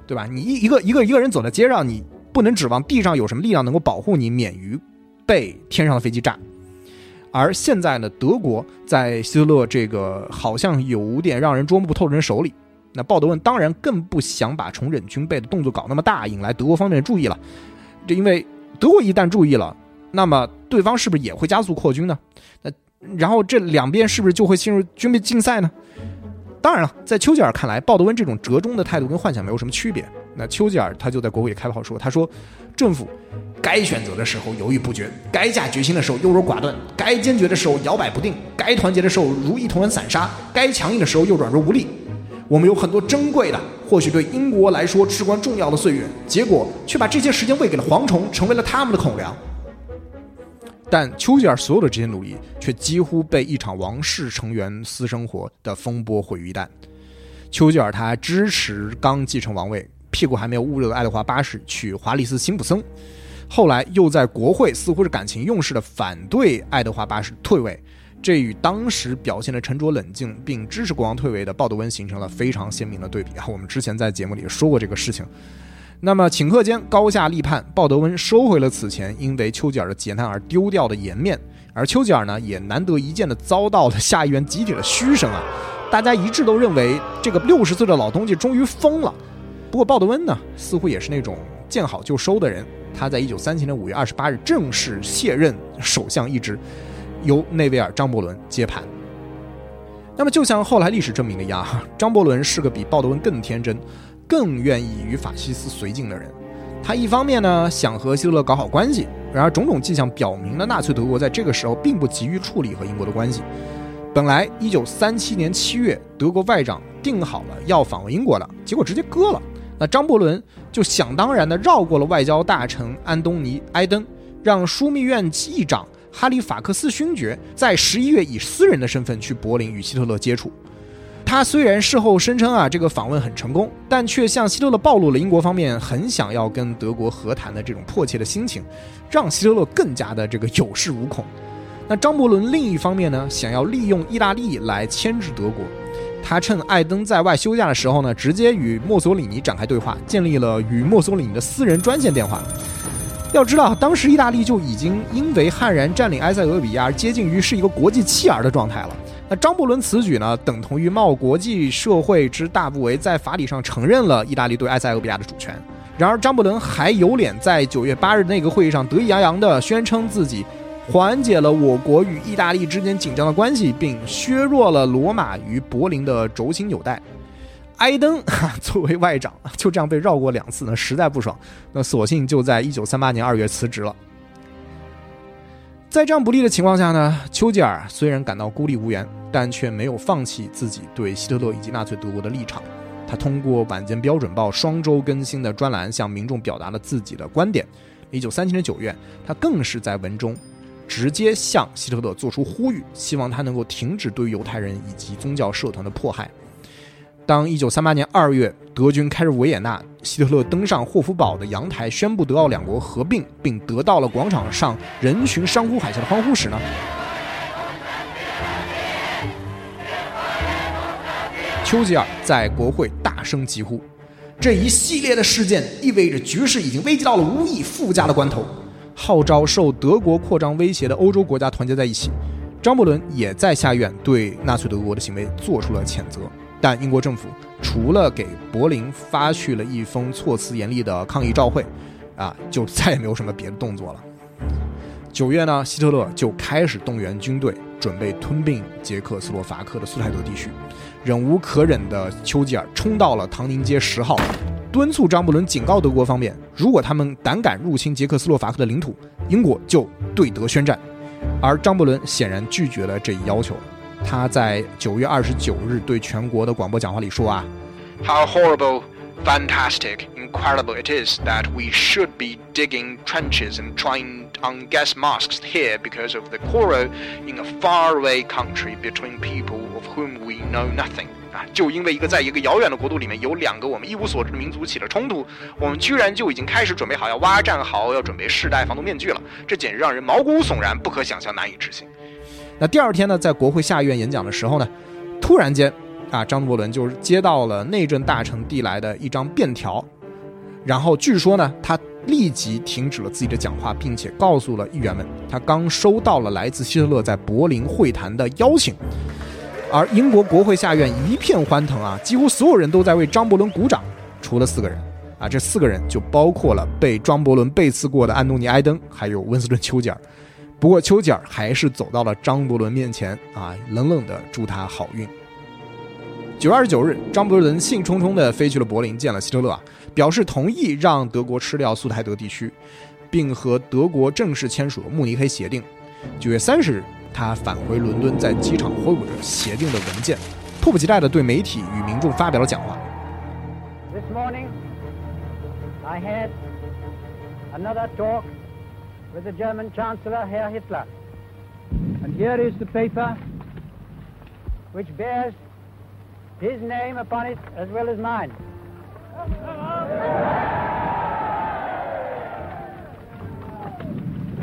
对吧？你一一个一个一个人走在街上，你不能指望地上有什么力量能够保护你免于被天上的飞机炸。而现在呢，德国在希特勒这个好像有点让人捉摸不透的人手里，那鲍德温当然更不想把重整军备的动作搞那么大，引来德国方面的注意了。这因为德国一旦注意了，那么对方是不是也会加速扩军呢？那然后这两边是不是就会进入军备竞赛呢？当然了，在丘吉尔看来，鲍德温这种折中的态度跟幻想没有什么区别。那丘吉尔他就在国会里开炮说：“他说，政府该选择的时候犹豫不决，该下决心的时候优柔寡断，该坚决的时候摇摆不定，该团结的时候如一团团散沙，该强硬的时候又软弱无力。我们有很多珍贵的，或许对英国来说至关重要的岁月，结果却把这些时间喂给了蝗虫，成为了他们的口粮。”但丘吉尔所有的这些努力，却几乎被一场王室成员私生活的风波毁于一旦。丘吉尔他支持刚继承王位、屁股还没有捂热的爱德华八世娶华丽斯辛普森，后来又在国会似乎是感情用事的反对爱德华八世退位，这与当时表现的沉着冷静并支持国王退位的鲍德温形成了非常鲜明的对比啊！我们之前在节目里说过这个事情。那么顷刻间高下立判，鲍德温收回了此前因为丘吉尔的劫难而丢掉的颜面，而丘吉尔呢，也难得一见的遭到了下议院集体的嘘声啊！大家一致都认为这个六十岁的老东西终于疯了。不过鲍德温呢，似乎也是那种见好就收的人。他在一九三七年五月二十八日正式卸任首相一职，由内维尔·张伯伦接盘。那么，就像后来历史证明的一样，张伯伦是个比鲍德温更天真、更愿意与法西斯绥靖的人。他一方面呢想和希特勒搞好关系，然而种种迹象表明了纳粹德国在这个时候并不急于处理和英国的关系。本来一九三七年七月，德国外长定好了要访问英国的，结果直接搁了。那张伯伦就想当然的绕过了外交大臣安东尼·埃登，让枢密院议长哈利法克斯勋爵在十一月以私人的身份去柏林与希特勒接触。他虽然事后声称啊这个访问很成功，但却向希特勒暴露了英国方面很想要跟德国和谈的这种迫切的心情，让希特勒更加的这个有恃无恐。那张伯伦另一方面呢，想要利用意大利来牵制德国。他趁艾登在外休假的时候呢，直接与墨索里尼展开对话，建立了与墨索里尼的私人专线电话。要知道，当时意大利就已经因为悍然占领埃塞俄比亚而接近于是一个国际弃儿的状态了。张伯伦此举呢，等同于冒国际社会之大不韪，在法理上承认了意大利对埃塞俄比亚的主权。然而，张伯伦还有脸在九月八日那个会议上得意洋洋地宣称自己。缓解了我国与意大利之间紧张的关系，并削弱了罗马与柏林的轴心纽带。埃登哈作为外长，就这样被绕过两次呢，实在不爽。那索性就在一九三八年二月辞职了。在这样不利的情况下呢，丘吉尔虽然感到孤立无援，但却没有放弃自己对希特勒以及纳粹德国的立场。他通过晚间标准报双周更新的专栏，向民众表达了自己的观点。一九三七年九月，他更是在文中。直接向希特勒做出呼吁，希望他能够停止对犹太人以及宗教社团的迫害。当1938年2月德军开入维也纳，希特勒登上霍夫堡的阳台，宣布德奥两国合并，并得到了广场上人群山呼海啸的欢呼时呢？丘吉尔在国会大声疾呼：“这一系列的事件意味着局势已经危及到了无以复加的关头。”号召受德国扩张威胁的欧洲国家团结在一起。张伯伦也在下院对纳粹德国的行为做出了谴责，但英国政府除了给柏林发去了一封措辞严厉的抗议照会，啊，就再也没有什么别的动作了。九月呢，希特勒就开始动员军队，准备吞并捷克斯洛伐克的苏台德地区。忍无可忍的丘吉尔冲到了唐宁街十号。敦促张伯伦警告德国方面，如果他们胆敢入侵捷克斯洛伐克的领土，英国就对德宣战。而张伯伦显然拒绝了这一要求。他在九月二十九日对全国的广播讲话里说：“啊，How horrible, fantastic, incredible it is that we should be digging trenches and trying on gas masks here because of the quarrel in a faraway country between people of whom we know nothing。”啊，就因为一个在一个遥远的国度里面有两个我们一无所知的民族起了冲突，我们居然就已经开始准备好要挖战壕，要准备试戴防毒面具了，这简直让人毛骨悚然，不可想象，难以置信。那第二天呢，在国会下议院演讲的时候呢，突然间，啊，张伯伦就是接到了内政大臣递来的一张便条，然后据说呢，他立即停止了自己的讲话，并且告诉了议员们，他刚收到了来自希特勒在柏林会谈的邀请。而英国国会下院一片欢腾啊，几乎所有人都在为张伯伦鼓掌，除了四个人啊，这四个人就包括了被张伯伦背刺过的安东尼·埃登，还有温斯顿·丘吉尔。不过丘吉尔还是走到了张伯伦面前啊，冷冷的祝他好运。九月二十九日，张伯伦兴冲冲地飞去了柏林，见了希特勒，表示同意让德国吃掉苏台德地区，并和德国正式签署了慕尼黑协定。九月三十日。他返回伦敦，在机场挥舞着协定的文件，迫不及待地对媒体与民众发表了讲话。This morning, I had another talk with the German Chancellor Herr Hitler, and here is the paper which bears his name upon it as well as mine.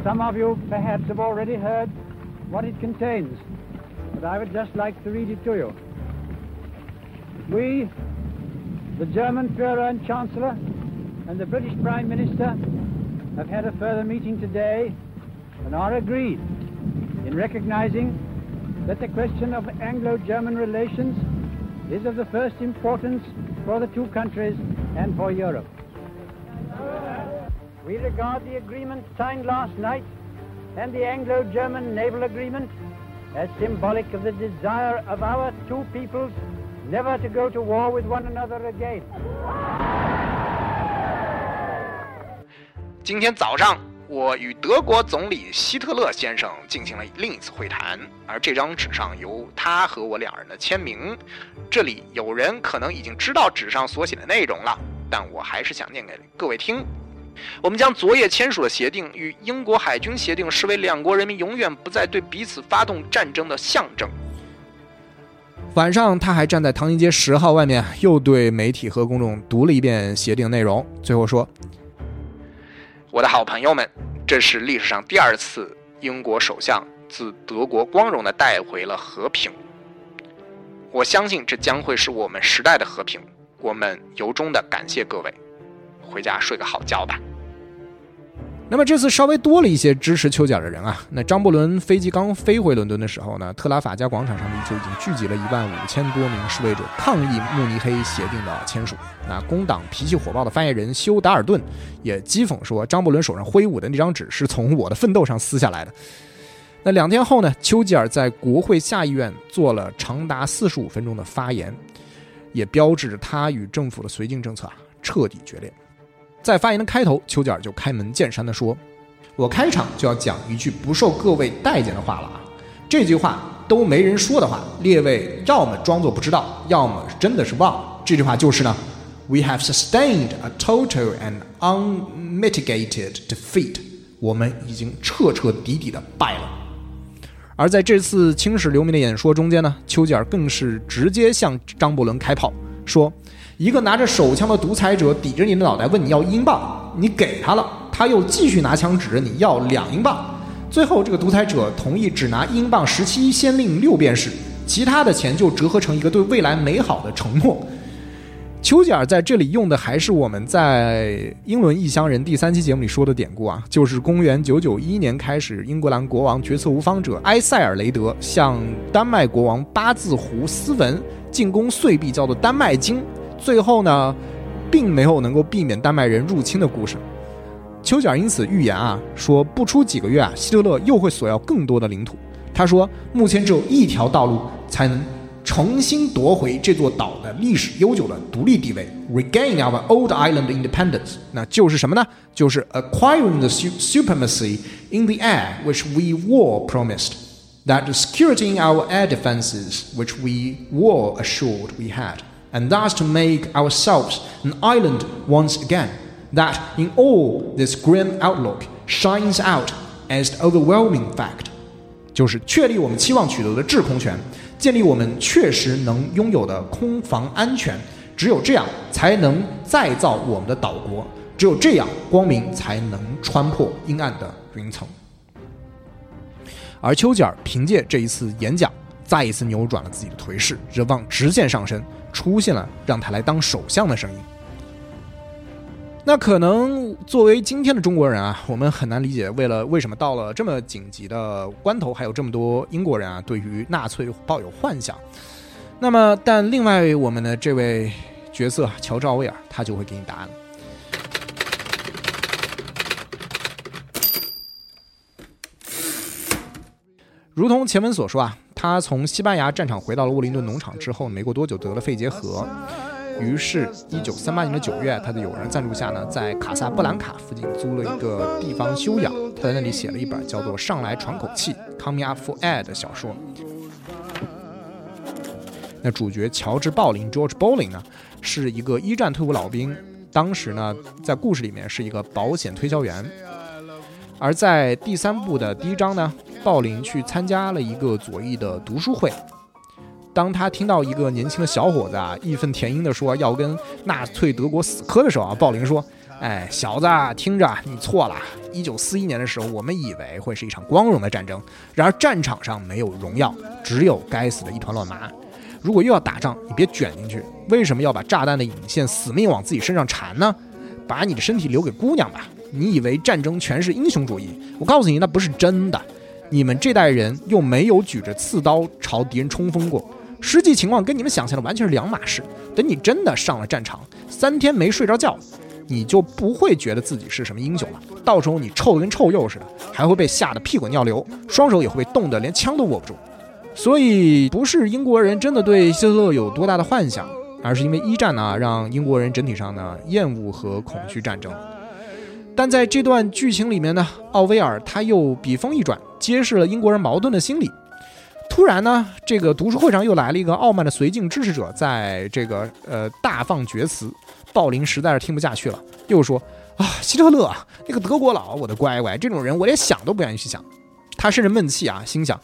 Some of you perhaps have already heard what it contains, but I would just like to read it to you. We, the German Führer and Chancellor, and the British Prime Minister have had a further meeting today and are agreed in recognizing that the question of Anglo-German relations is of the first importance for the two countries and for Europe. We regard the agreement signed last night and the Anglo German naval agreement as symbolic of the desire of our two peoples never to go to war with one another again. 今天早上，我与德国总理希特勒先生进行了另一次会谈，而这张纸上有他和我两人的签名。这里有人可能已经知道纸上所写的内容了，但我还是想念给各位听。我们将昨夜签署的协定与英国海军协定视为两国人民永远不再对彼此发动战争的象征。晚上，他还站在唐宁街十号外面，又对媒体和公众读了一遍协定内容，最后说：“我的好朋友们，这是历史上第二次英国首相自德国光荣的带回了和平。我相信这将会是我们时代的和平。我们由衷的感谢各位。回家睡个好觉吧。”那么这次稍微多了一些支持丘吉尔的人啊。那张伯伦飞机刚飞回伦敦的时候呢，特拉法加广场上面就已经聚集了一万五千多名示威者抗议慕尼黑协定的签署。那工党脾气火爆的发言人休达尔顿也讥讽说，张伯伦手上挥舞的那张纸是从我的奋斗上撕下来的。那两天后呢，丘吉尔在国会下议院做了长达四十五分钟的发言，也标志着他与政府的绥靖政策啊彻底决裂。在发言的开头，丘吉尔就开门见山地说：“我开场就要讲一句不受各位待见的话了啊！这句话都没人说的话，列位要么装作不知道，要么真的是忘了。这句话就是呢：We have sustained a total and unmitigated defeat。我们已经彻彻底底的败了。而在这次青史留名的演说中间呢，丘吉尔更是直接向张伯伦开炮，说。”一个拿着手枪的独裁者抵着你的脑袋问你要英镑，你给他了，他又继续拿枪指着你要两英镑，最后这个独裁者同意只拿英镑十七先令六便士，其他的钱就折合成一个对未来美好的承诺。丘吉尔在这里用的还是我们在《英伦异乡人》第三期节目里说的典故啊，就是公元九九一年开始，英格兰国王决策无方者埃塞尔雷德向丹麦国王八字胡斯文进攻碎币，叫做丹麦金。最后呢，并没有能够避免丹麦人入侵的故事。丘吉尔因此预言啊，说不出几个月啊，希特勒又会索要更多的领土。他说，目前只有一条道路才能重新夺回这座岛的历史悠久的独立地位，regain our old island independence。那就是什么呢？就是 acquiring the supremacy in the air which we were promised, that security in our air defenses which we were assured we had. And thus to make ourselves an island once again, that in all this grim outlook shines out as the overwhelming fact，就是确立我们期望取得的制空权，建立我们确实能拥有的空防安全。只有这样，才能再造我们的岛国；只有这样，光明才能穿破阴暗的云层。而丘吉尔凭借这一次演讲，再一次扭转了自己的颓势，热望直线上升。出现了让他来当首相的声音。那可能作为今天的中国人啊，我们很难理解，为了为什么到了这么紧急的关头，还有这么多英国人啊，对于纳粹抱有幻想。那么，但另外我们的这位角色乔治奥威尔，他就会给你答案了。如同前文所说啊。他从西班牙战场回到了沃林顿农场之后，没过多久得了肺结核，于是1938年的9月，他的友人赞助下呢，在卡萨布兰卡附近租了一个地方休养。他在那里写了一本叫做《上来喘口气》（Coming Up for Air） 的小说。那主角乔治·鲍林 （George Bolling） 呢，是一个一战退伍老兵，当时呢，在故事里面是一个保险推销员。而在第三部的第一章呢。鲍林去参加了一个左翼的读书会。当他听到一个年轻的小伙子啊义愤填膺地说要跟纳粹德国死磕的时候啊，鲍林说：“哎，小子，听着，你错了。一九四一年的时候，我们以为会是一场光荣的战争，然而战场上没有荣耀，只有该死的一团乱麻。如果又要打仗，你别卷进去。为什么要把炸弹的引线死命往自己身上缠呢？把你的身体留给姑娘吧。你以为战争全是英雄主义？我告诉你，那不是真的。”你们这代人又没有举着刺刀朝敌人冲锋过。实际情况跟你们想象的完全是两码事。等你真的上了战场，三天没睡着觉，你就不会觉得自己是什么英雄了。到时候你臭得跟臭鼬似的，还会被吓得屁滚尿流，双手也会被冻得连枪都握不住。所以，不是英国人真的对希特勒有多大的幻想，而是因为一战呢，让英国人整体上呢厌恶和恐惧战争。但在这段剧情里面呢，奥威尔他又笔锋一转，揭示了英国人矛盾的心理。突然呢，这个读书会上又来了一个傲慢的绥靖支持者，在这个呃大放厥词。鲍林实在是听不下去了，又说：“啊，希特勒啊，那个德国佬，我的乖乖，这种人我连想都不愿意去想。”他甚至闷气啊，心想：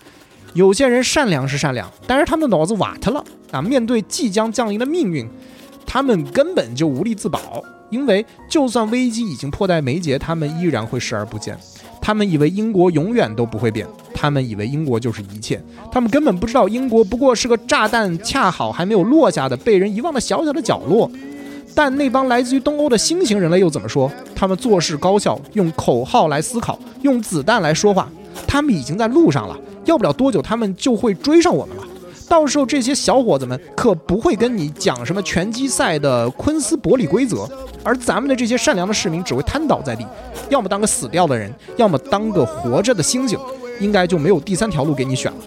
有些人善良是善良，但是他们的脑子瓦特了啊！面对即将降临的命运，他们根本就无力自保。因为就算危机已经迫在眉睫，他们依然会视而不见。他们以为英国永远都不会变，他们以为英国就是一切，他们根本不知道英国不过是个炸弹恰好还没有落下的被人遗忘的小小的角落。但那帮来自于东欧的新型人类又怎么说？他们做事高效，用口号来思考，用子弹来说话。他们已经在路上了，要不了多久，他们就会追上我们了。到时候这些小伙子们可不会跟你讲什么拳击赛的昆斯伯里规则，而咱们的这些善良的市民只会瘫倒在地，要么当个死掉的人，要么当个活着的猩猩，应该就没有第三条路给你选了。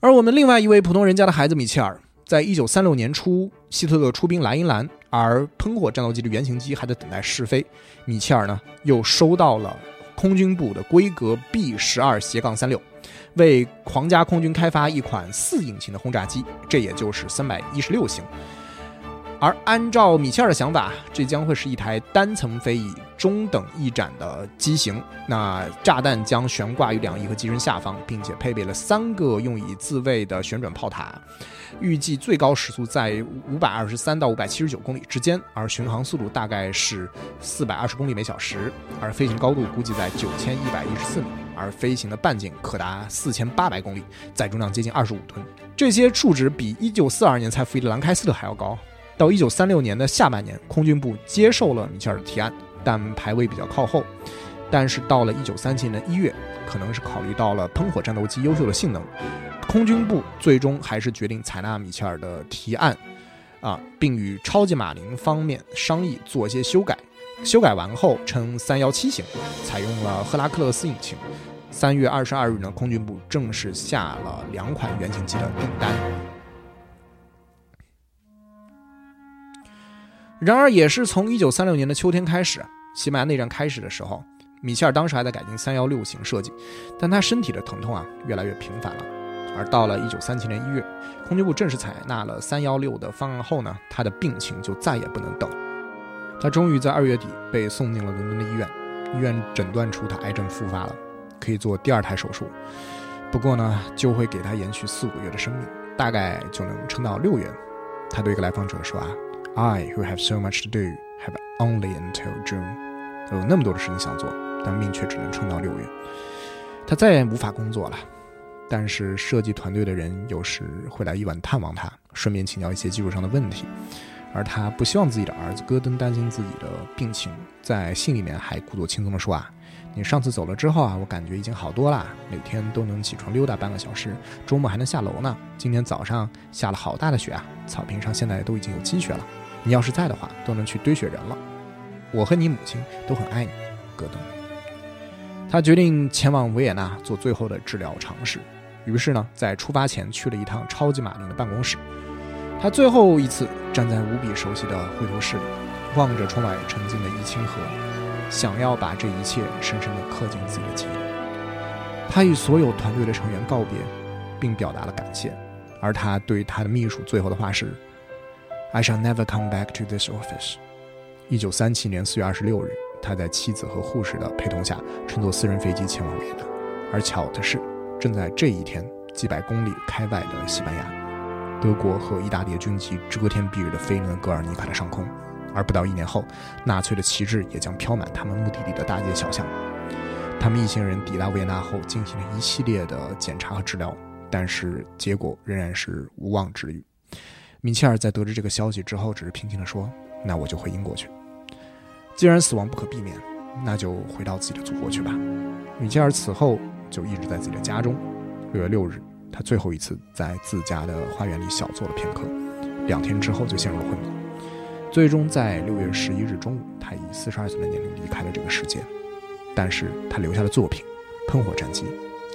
而我们另外一位普通人家的孩子米切尔。在一九三六年初，希特勒出兵莱茵兰，而喷火战斗机的原型机还在等待试飞。米切尔呢，又收到了空军部的规格 B 十二斜杠三六，为皇家空军开发一款四引擎的轰炸机，这也就是三百一十六型。而按照米切尔的想法，这将会是一台单层飞翼、中等翼展的机型。那炸弹将悬挂于两翼和机身下方，并且配备了三个用以自卫的旋转炮塔。预计最高时速在五百二十三到五百七十九公里之间，而巡航速度大概是四百二十公里每小时，而飞行高度估计在九千一百一十四米，而飞行的半径可达四千八百公里，载重量接近二十五吨。这些数值比一九四二年才服役的兰开斯特还要高。到一九三六年的下半年，空军部接受了米切尔的提案，但排位比较靠后。但是到了一九三七年一月，可能是考虑到了喷火战斗机优秀的性能，空军部最终还是决定采纳米切尔的提案，啊，并与超级马林方面商议做一些修改。修改完后称三幺七型，采用了赫拉克勒斯引擎。三月二十二日呢，空军部正式下了两款原型机的订单。然而，也是从一九三六年的秋天开始，西班牙内战开始的时候，米切尔当时还在改进三幺六型设计，但他身体的疼痛啊越来越频繁了。而到了一九三七年一月，空军部正式采纳了三幺六的方案后呢，他的病情就再也不能等。他终于在二月底被送进了伦敦的医院，医院诊断出他癌症复发了，可以做第二台手术。不过呢，就会给他延续四五个月的生命，大概就能撑到六月。他对一个来访者说啊。I who have so much to do have only until June。有那么多的事情想做，但命却只能撑到六月。他再也无法工作了。但是设计团队的人有时会来医院探望他，顺便请教一些技术上的问题。而他不希望自己的儿子戈登担心自己的病情，在信里面还故作轻松地说啊。你上次走了之后啊，我感觉已经好多了，每天都能起床溜达半个小时，周末还能下楼呢。今天早上下了好大的雪啊，草坪上现在都已经有积雪了。你要是在的话，都能去堆雪人了。我和你母亲都很爱你，戈登。他决定前往维也纳做最后的治疗尝试，于是呢，在出发前去了一趟超级马林的办公室。他最后一次站在无比熟悉的绘图室里，望着窗外沉静的伊清河。想要把这一切深深地刻进自己的记忆。他与所有团队的成员告别，并表达了感谢。而他对他的秘书最后的话是：“I shall never come back to this office。”一九三七年四月二十六日，他在妻子和护士的陪同下乘坐私人飞机前往维也纳。而巧的是，正在这一天，几百公里开外的西班牙、德国和意大利军机遮天蔽日地飞临格尔尼卡的上空。而不到一年后，纳粹的旗帜也将飘满他们目的地的大街小巷。他们一行人抵达维也纳后，进行了一系列的检查和治疗，但是结果仍然是无望之余。米切尔在得知这个消息之后，只是平静地说：“那我就回英国去。”既然死亡不可避免，那就回到自己的祖国去吧。米切尔此后就一直在自己的家中。六月六日，他最后一次在自家的花园里小坐了片刻，两天之后就陷入了昏迷。最终在六月十一日中午，他以四十二岁的年龄离开了这个世界。但是他留下的作品《喷火战机》，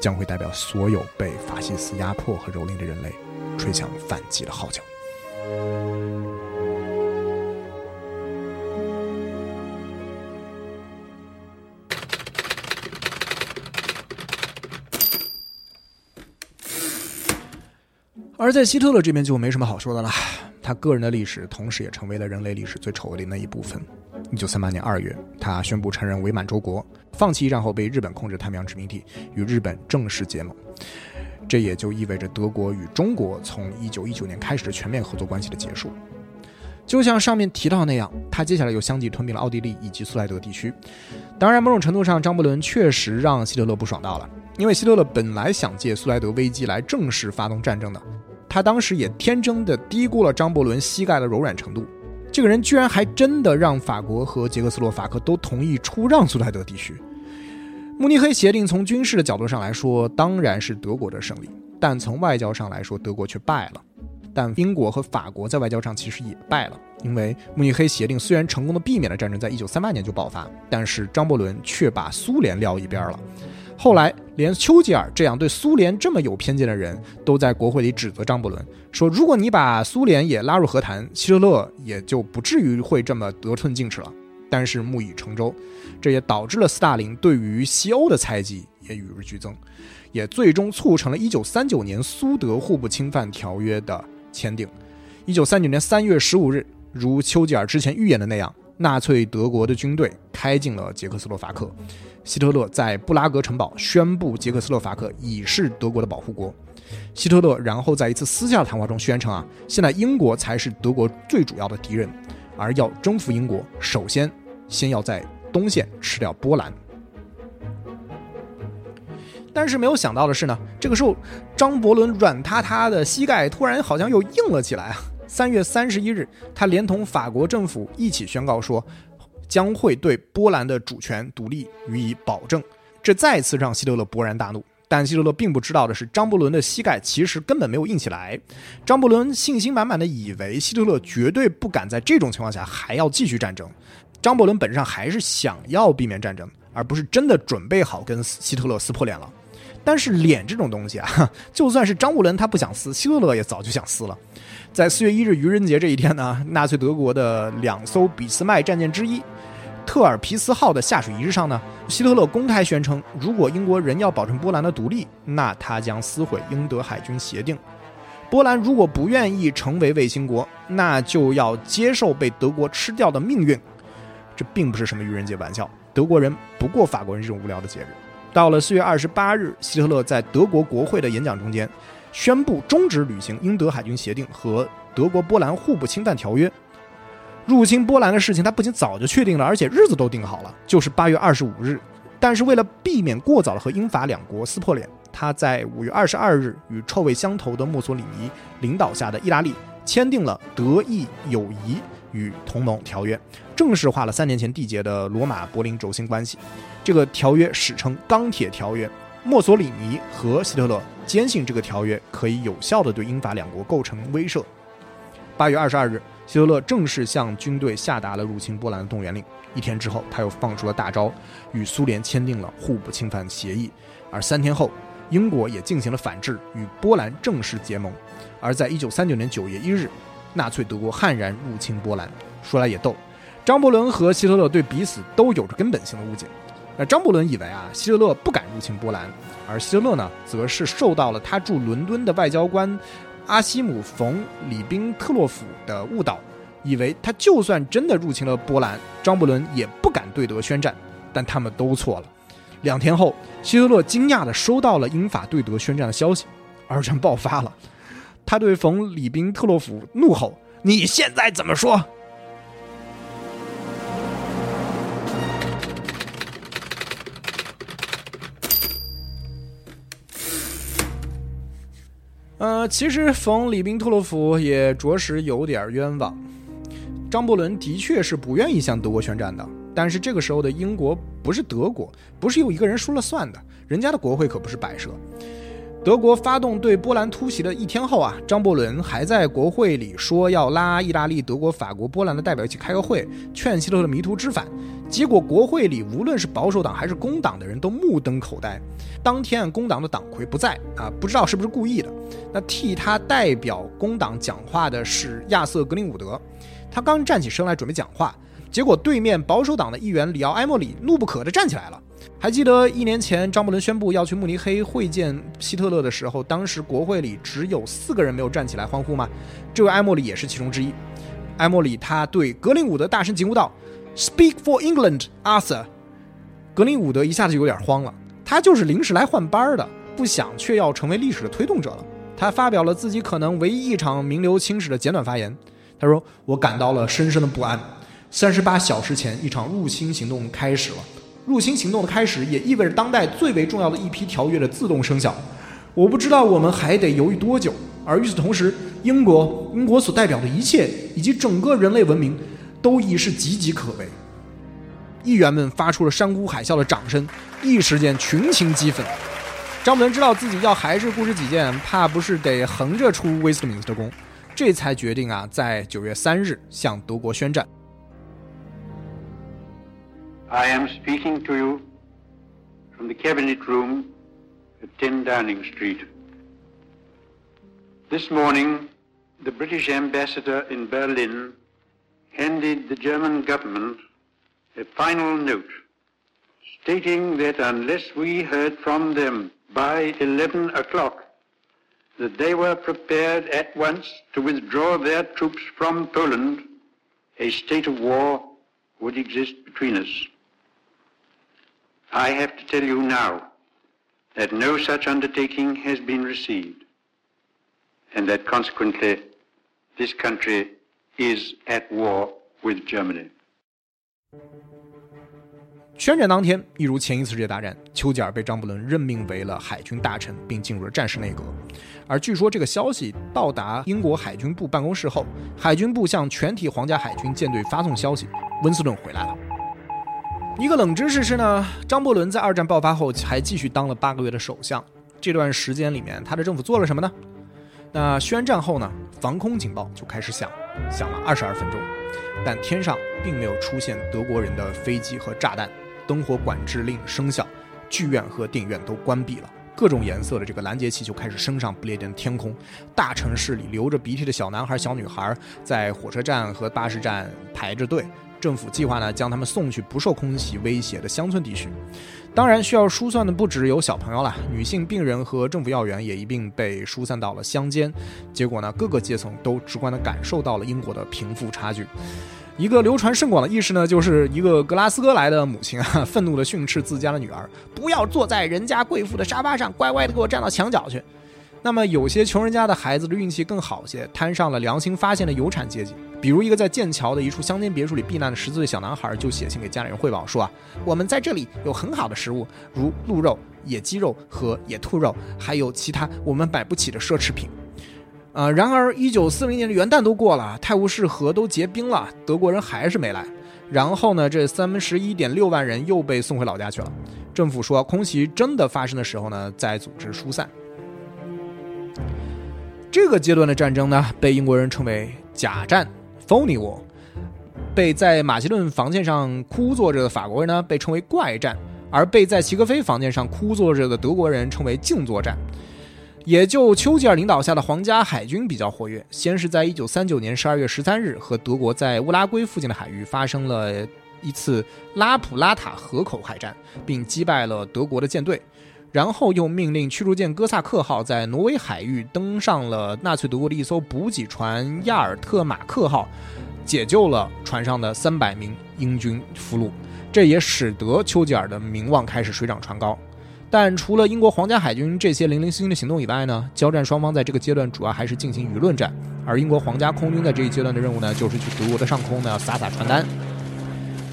将会代表所有被法西斯压迫和蹂躏的人类，吹响反击的号角。而在希特勒这边就没什么好说的了，他个人的历史同时也成为了人类历史最丑恶的那一部分。一九三八年二月，他宣布承认伪满洲国，放弃一战后被日本控制太平洋殖民地，与日本正式结盟。这也就意味着德国与中国从一九一九年开始的全面合作关系的结束。就像上面提到那样，他接下来又相继吞并了奥地利以及苏莱德地区。当然，某种程度上，张伯伦确实让希特勒不爽到了，因为希特勒本来想借苏莱德危机来正式发动战争的。他当时也天真的低估了张伯伦膝盖的柔软程度，这个人居然还真的让法国和捷克斯洛伐克都同意出让苏莱德地区。慕尼黑协定从军事的角度上来说当然是德国的胜利，但从外交上来说德国却败了。但英国和法国在外交上其实也败了，因为慕尼黑协定虽然成功的避免了战争在一九三八年就爆发，但是张伯伦却把苏联撂一边了。后来，连丘吉尔这样对苏联这么有偏见的人都在国会里指责张伯伦，说：“如果你把苏联也拉入和谈，希特勒也就不至于会这么得寸进尺了。”但是木已成舟，这也导致了斯大林对于西欧的猜忌也与日俱增，也最终促成了1939年苏德互不侵犯条约的签订。1939年3月15日，如丘吉尔之前预言的那样，纳粹德国的军队开进了捷克斯洛伐克。希特勒在布拉格城堡宣布捷克斯洛伐克已是德国的保护国。希特勒然后在一次私下谈话中宣称：“啊，现在英国才是德国最主要的敌人，而要征服英国，首先先要在东线吃掉波兰。”但是没有想到的是呢，这个时候张伯伦软塌塌的膝盖突然好像又硬了起来啊！三月三十一日，他连同法国政府一起宣告说。将会对波兰的主权独立予以保证，这再次让希特勒勃然大怒。但希特勒并不知道的是，张伯伦的膝盖其实根本没有硬起来。张伯伦信心满满的以为希特勒绝对不敢在这种情况下还要继续战争。张伯伦本质上还是想要避免战争，而不是真的准备好跟希特勒撕破脸了。但是脸这种东西啊，就算是张伯伦他不想撕，希特勒也早就想撕了。在四月一日愚人节这一天呢，纳粹德国的两艘俾斯麦战舰之一。特尔皮斯号的下水仪式上呢，希特勒公开宣称，如果英国人要保证波兰的独立，那他将撕毁英德海军协定。波兰如果不愿意成为卫星国，那就要接受被德国吃掉的命运。这并不是什么愚人节玩笑，德国人不过法国人这种无聊的节日。到了四月二十八日，希特勒在德国国会的演讲中间，宣布终止履行英德海军协定和德国波兰互不侵犯条约。入侵波兰的事情，他不仅早就确定了，而且日子都定好了，就是八月二十五日。但是为了避免过早的和英法两国撕破脸，他在五月二十二日与臭味相投的墨索里尼领导下的意大利签订了德意友谊与同盟条约，正式化了三年前缔结的罗马柏林轴心关系。这个条约史称“钢铁条约”。墨索里尼和希特勒坚信这个条约可以有效地对英法两国构成威慑。八月二十二日。希特勒正式向军队下达了入侵波兰的动员令。一天之后，他又放出了大招，与苏联签订了互不侵犯协议。而三天后，英国也进行了反制，与波兰正式结盟。而在一九三九年九月一日，纳粹德国悍然入侵波兰。说来也逗，张伯伦和希特勒对彼此都有着根本性的误解。那张伯伦以为啊，希特勒不敢入侵波兰，而希特勒呢，则是受到了他驻伦敦的外交官。阿西姆·冯·里宾特洛甫的误导，以为他就算真的入侵了波兰，张伯伦也不敢对德宣战。但他们都错了。两天后，希特勒惊讶地收到了英法对德宣战的消息，二战爆发了。他对冯·里宾特洛甫怒吼：“你现在怎么说？”呃，其实冯·里宾特洛甫也着实有点冤枉。张伯伦的确是不愿意向德国宣战的。但是这个时候的英国不是德国，不是有一个人说了算的，人家的国会可不是摆设。德国发动对波兰突袭的一天后啊，张伯伦还在国会里说要拉意大利、德国、法国、波兰的代表一起开个会，劝希特勒迷途知返。结果国会里无论是保守党还是工党的人都目瞪口呆。当天工党的党魁不在啊，不知道是不是故意的。那替他代表工党讲话的是亚瑟·格林伍德，他刚站起身来准备讲话。结果，对面保守党的议员里奥·埃莫里怒不可的站起来了。还记得一年前张伯伦宣布要去慕尼黑会见希特勒的时候，当时国会里只有四个人没有站起来欢呼吗？这位埃莫里也是其中之一。埃莫里他对格林伍德大声警呼道：“Speak for England, Arthur。”格林伍德一下子就有点慌了，他就是临时来换班的，不想却要成为历史的推动者了。他发表了自己可能唯一一场名留青史的简短发言。他说：“我感到了深深的不安。”三十八小时前，一场入侵行动开始了。入侵行动的开始，也意味着当代最为重要的一批条约的自动生效。我不知道我们还得犹豫多久。而与此同时，英国、英国所代表的一切，以及整个人类文明，都已是岌岌可危。议员们发出了山呼海啸的掌声，一时间群情激愤。张伯伦知道自己要还是固执己见，怕不是得横着出威斯敏斯特宫，这才决定啊，在九月三日向德国宣战。I am speaking to you from the Cabinet Room at 10 Downing Street. This morning, the British ambassador in Berlin handed the German government a final note stating that unless we heard from them by 11 o'clock, that they were prepared at once to withdraw their troops from Poland, a state of war would exist between us. I have to tell you now that no such undertaking has been received, and that consequently this country is at war with Germany. 宣战当天，一如前一次世界大战，丘吉尔被张伯伦任命为了海军大臣，并进入了战时内阁。而据说这个消息到达英国海军部办公室后，海军部向全体皇家海军舰队发送消息：温斯顿回来了。一个冷知识是呢，张伯伦在二战爆发后还继续当了八个月的首相。这段时间里面，他的政府做了什么呢？那宣战后呢，防空警报就开始响，响了二十二分钟，但天上并没有出现德国人的飞机和炸弹，灯火管制令生效，剧院和电影院都关闭了，各种颜色的这个拦截器就开始升上不列颠天空，大城市里流着鼻涕的小男孩、小女孩在火车站和巴士站排着队。政府计划呢，将他们送去不受空袭威胁的乡村地区。当然，需要疏散的不只有小朋友了，女性病人和政府要员也一并被疏散到了乡间。结果呢，各个阶层都直观地感受到了英国的贫富差距。一个流传甚广的意识呢，就是一个格拉斯哥来的母亲啊，愤怒地训斥自家的女儿：“不要坐在人家贵妇的沙发上，乖乖地给我站到墙角去。”那么，有些穷人家的孩子的运气更好些，摊上了良心发现的有产阶级。比如，一个在剑桥的一处乡间别墅里避难的十四岁小男孩，就写信给家里人汇报说：“啊，我们在这里有很好的食物，如鹿肉、野鸡肉和野兔肉，还有其他我们买不起的奢侈品。”啊，然而，一九四零年的元旦都过了，泰晤士河都结冰了，德国人还是没来。然后呢，这三十一点六万人又被送回老家去了。政府说，空袭真的发生的时候呢，再组织疏散。这个阶段的战争呢，被英国人称为“假战 ”（Phony War），被在马其顿防线上枯坐着的法国人呢，被称为“怪战”，而被在齐格菲防线上枯坐着的德国人称为“静坐战”。也就丘吉尔领导下的皇家海军比较活跃，先是在一九三九年十二月十三日和德国在乌拉圭附近的海域发生了一次拉普拉塔河口海战，并击败了德国的舰队。然后又命令驱逐舰哥萨克号在挪威海域登上了纳粹德国的一艘补给船亚尔特马克号，解救了船上的三百名英军俘虏，这也使得丘吉尔的名望开始水涨船高。但除了英国皇家海军这些零零星星的行动以外呢，交战双方在这个阶段主要还是进行舆论战，而英国皇家空军在这一阶段的任务呢，就是去德国的上空呢撒撒传单。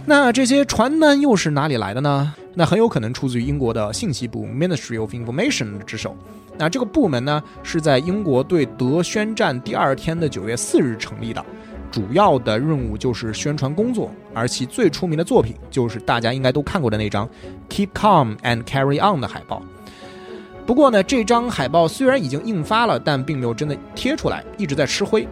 那这些传单又是哪里来的呢？那很有可能出自于英国的信息部 （Ministry of Information） 之手。那这个部门呢，是在英国对德宣战第二天的九月四日成立的，主要的任务就是宣传工作，而其最出名的作品就是大家应该都看过的那张 “Keep Calm and Carry On” 的海报。不过呢，这张海报虽然已经印发了，但并没有真的贴出来，一直在吃灰。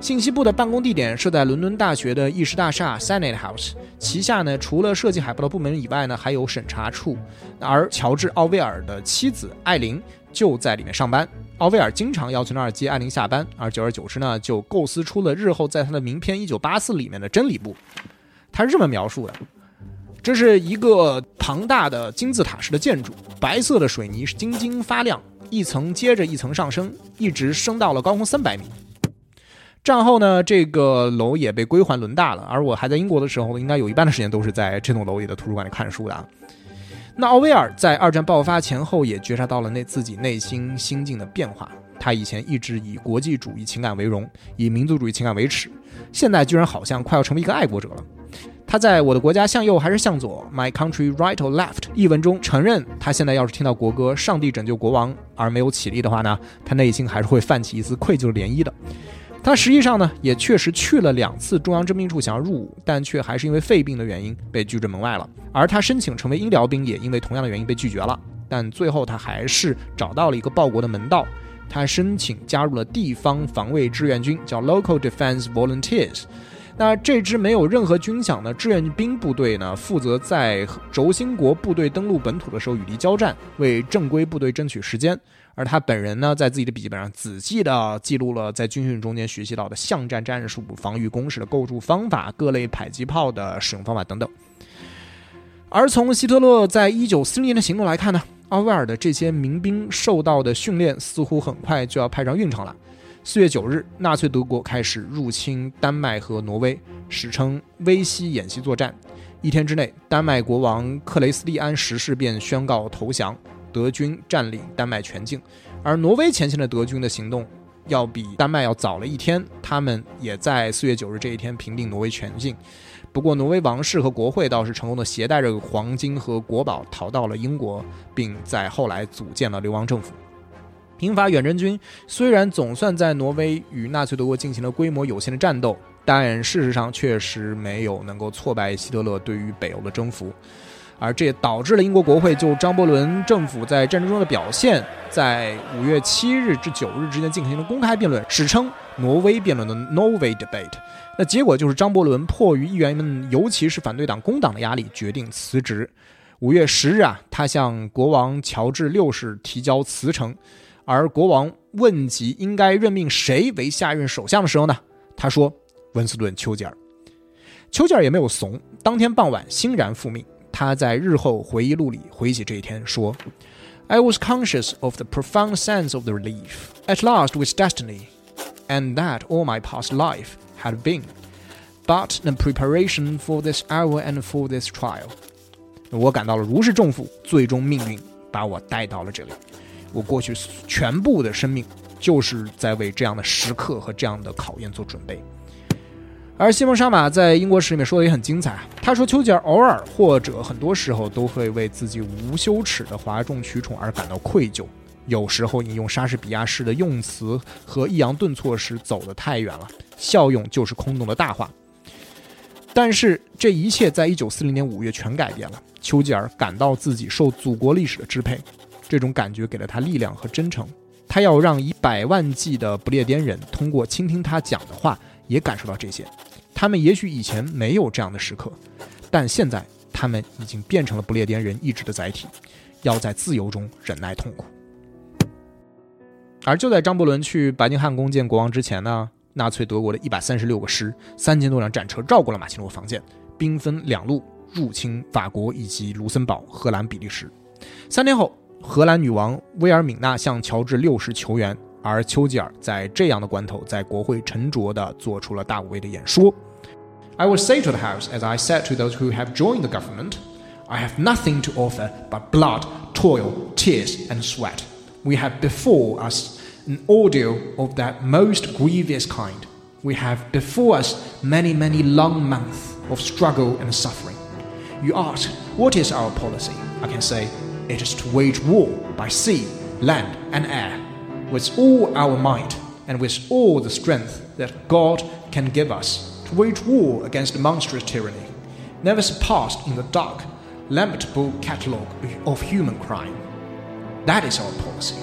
信息部的办公地点设在伦敦大学的议事大厦 Senate House，旗下呢除了设计海报的部门以外呢，还有审查处。而乔治·奥威尔的妻子艾琳就在里面上班。奥威尔经常要去那儿接艾琳下班，而久而久之呢，就构思出了日后在他的名片《一九八四》里面的真理部。他是这么描述的：这是一个庞大的金字塔式的建筑，白色的水泥是晶晶发亮，一层接着一层上升，一直升到了高空三百米。战后呢，这个楼也被归还伦大了。而我还在英国的时候，应该有一半的时间都是在这栋楼里的图书馆里看书的啊。那奥威尔在二战爆发前后也觉察到了那自己内心心境的变化。他以前一直以国际主义情感为荣，以民族主义情感为耻，现在居然好像快要成为一个爱国者了。他在我的国家向右还是向左？My country right or left？一文中承认，他现在要是听到国歌“上帝拯救国王”而没有起立的话呢，他内心还是会泛起一丝愧疚涟漪的。他实际上呢，也确实去了两次中央征兵处想要入伍，但却还是因为肺病的原因被拒之门外了。而他申请成为医疗兵，也因为同样的原因被拒绝了。但最后他还是找到了一个报国的门道，他申请加入了地方防卫志愿军，叫 Local Defense Volunteers。那这支没有任何军饷的志愿兵部队呢，负责在轴心国部队登陆本土的时候与敌交战，为正规部队争取时间。而他本人呢，在自己的笔记本上仔细地记录了在军训中间学习到的巷战战术、防御工事的构筑方法、各类迫击炮的使用方法等等。而从希特勒在一九四零年的行动来看呢，奥威尔的这些民兵受到的训练似乎很快就要派上用场了。四月九日，纳粹德国开始入侵丹麦和挪威，史称威西演习作战。一天之内，丹麦国王克雷斯蒂安十世便宣告投降。德军占领丹麦全境，而挪威前线的德军的行动要比丹麦要早了一天。他们也在四月九日这一天平定挪威全境。不过，挪威王室和国会倒是成功的携带着黄金和国宝逃到了英国，并在后来组建了流亡政府。英法远征军虽然总算在挪威与纳粹德国进行了规模有限的战斗，但事实上确实没有能够挫败希特勒对于北欧的征服。而这也导致了英国国会就张伯伦政府在战争中的表现，在五月七日至九日之间进行了公开辩论，史称“挪威辩论”的 Norway Debate。那结果就是张伯伦迫于议员们，尤其是反对党工党的压力，决定辞职。五月十日啊，他向国王乔治六世提交辞呈，而国王问及应该任命谁为下任首相的时候呢，他说温斯顿·丘吉尔。丘吉尔也没有怂，当天傍晚欣然复命。他在日后回忆录里回忆起这一天，说：“I was conscious of the profound sense of the relief at last with destiny, and that all my past life had been, but the preparation for this hour and for this trial。”我感到了如释重负，最终命运把我带到了这里。我过去全部的生命就是在为这样的时刻和这样的考验做准备。 而西蒙沙马在英国史里面说的也很精彩。他说，丘吉尔偶尔或者很多时候都会为自己无羞耻的哗众取宠而感到愧疚，有时候引用莎士比亚式的用词和抑扬顿挫时走得太远了，效用就是空洞的大话。但是这一切在一九四零年五月全改变了。丘吉尔感到自己受祖国历史的支配，这种感觉给了他力量和真诚。他要让以百万计的不列颠人通过倾听他讲的话，也感受到这些。他们也许以前没有这样的时刻，但现在他们已经变成了不列颠人意志的载体，要在自由中忍耐痛苦。而就在张伯伦去白金汉宫见国王之前呢，纳粹德国的一百三十六个师、三千多辆战车绕过了马奇诺防线，兵分两路入侵法国以及卢森堡、荷兰、比利时。三天后，荷兰女王威尔敏娜向乔治六世求援，而丘吉尔在这样的关头，在国会沉着地做出了大无畏的演说。I will say to the House, as I said to those who have joined the government, I have nothing to offer but blood, toil, tears, and sweat. We have before us an ordeal of that most grievous kind. We have before us many, many long months of struggle and suffering. You ask, what is our policy? I can say, it is to wage war by sea, land, and air, with all our might and with all the strength that God can give us to wage war against monstrous tyranny, never surpassed in the dark, lamentable catalogue of human crime. That is our policy.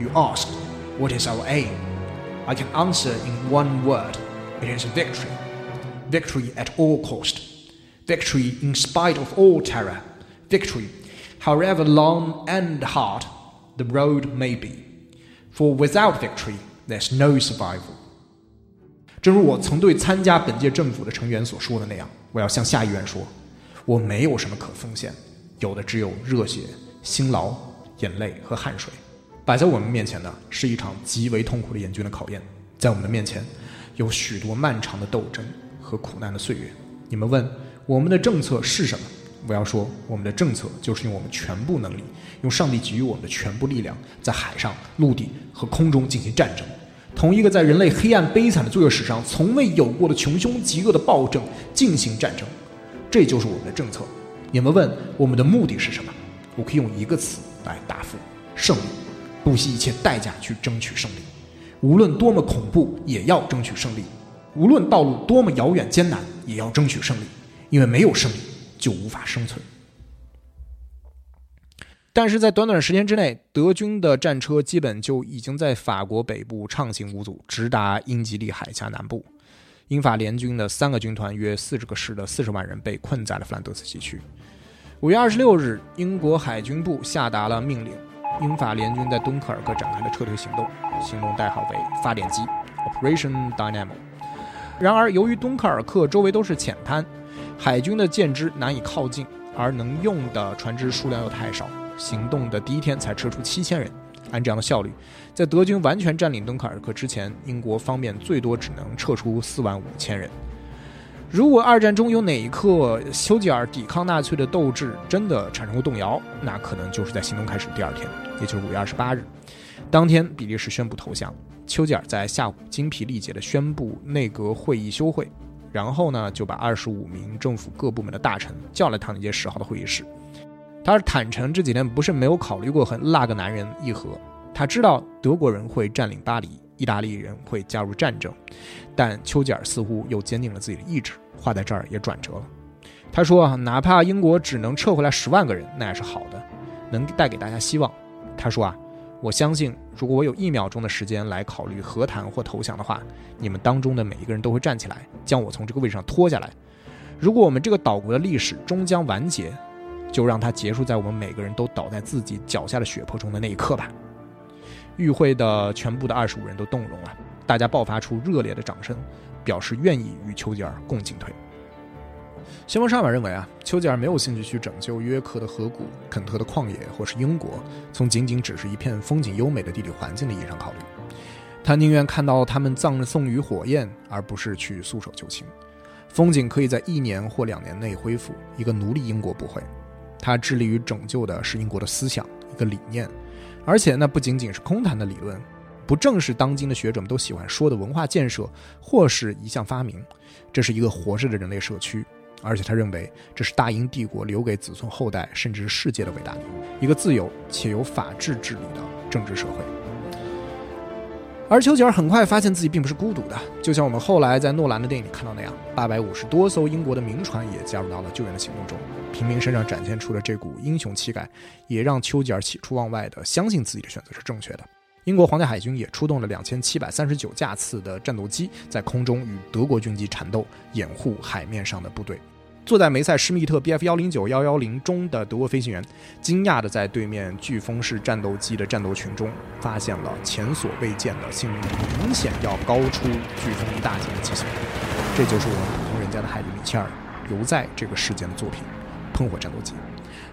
You asked, what is our aim? I can answer in one word. It is victory. Victory at all cost. Victory in spite of all terror. Victory, however long and hard the road may be. For without victory, there's no survival. 正如我曾对参加本届政府的成员所说的那样，我要向下议院说，我没有什么可奉献，有的只有热血、辛劳、眼泪和汗水。摆在我们面前的是一场极为痛苦的严峻的考验，在我们的面前有许多漫长的斗争和苦难的岁月。你们问我们的政策是什么？我要说，我们的政策就是用我们全部能力，用上帝给予我们的全部力量，在海上、陆地和空中进行战争，同一个在人类黑暗悲惨的罪恶史上从未有过的穷凶极恶的暴政进行战争。这就是我们的政策。你们问我们的目的是什么？我可以用一个词来答复：胜利。不惜一切代价去争取胜利，无论多么恐怖，也要争取胜利；无论道路多么遥远艰难，也要争取胜利。因为没有胜利，就无法生存。但是在短短时间之内，德军的战车基本就已经在法国北部畅行无阻，直达英吉利海峡南部。英法联军的三个军团，约四十个师的四十万人，被困在了弗兰德斯西区。五月二十六日，英国海军部下达了命令，英法联军在敦刻尔克展开了撤退行动，行动代号为“发电机 ”（Operation Dynamo）。然而，由于敦刻尔克周围都是浅滩，海军的舰只难以靠近，而能用的船只数量又太少。行动的第一天才撤出七千人，按这样的效率，在德军完全占领敦刻尔克之前，英国方面最多只能撤出四万五千人。如果二战中有哪一刻丘吉尔抵抗纳粹的斗志真的产生过动摇，那可能就是在行动开始第二天，也就是五月二十八日。当天，比利时宣布投降。丘吉尔在下午精疲力竭地宣布内阁会议休会，然后呢，就把二十五名政府各部门的大臣叫来唐宁街十号的会议室。他是坦诚这几天不是没有考虑过和那个男人议和，他知道德国人会占领巴黎，意大利人会加入战争，但丘吉尔似乎又坚定了自己的意志，话在这儿也转折了。他说：“哪怕英国只能撤回来十万个人，那也是好的，能带给大家希望。”他说：“啊，我相信，如果我有一秒钟的时间来考虑和谈或投降的话，你们当中的每一个人都会站起来，将我从这个位置上拖下来。如果我们这个岛国的历史终将完结。”就让它结束在我们每个人都倒在自己脚下的血泊中的那一刻吧。与会的全部的二十五人都动容了，大家爆发出热烈的掌声，表示愿意与丘吉尔共进退。先锋沙马认为啊，丘吉尔没有兴趣去拯救约克的河谷、肯特的旷野，或是英国，从仅仅只是一片风景优美的地理环境的意义上考虑，他宁愿看到他们葬送于火焰，而不是去束手就擒。风景可以在一年或两年内恢复，一个奴隶英国不会。他致力于拯救的是英国的思想，一个理念，而且那不仅仅是空谈的理论，不正是当今的学者们都喜欢说的文化建设，或是一项发明？这是一个活着的人类社区，而且他认为这是大英帝国留给子孙后代，甚至是世界的伟大礼物，一个自由且有法治治理的政治社会。而丘吉尔很快发现自己并不是孤独的，就像我们后来在诺兰的电影里看到那样，八百五十多艘英国的民船也加入到了救援的行动中。平民身上展现出了这股英雄气概，也让丘吉尔喜出望外的相信自己的选择是正确的。英国皇家海军也出动了两千七百三十九架次的战斗机，在空中与德国军机缠斗，掩护海面上的部队。坐在梅赛施密特 Bf 幺零九幺幺零中的德国飞行员，惊讶地在对面飓风式战斗机的战斗群中，发现了前所未见的性能明显要高出飓风一大截的机型。这就是我们普通人家的海里米切尔留在这个事件的作品——喷火战斗机。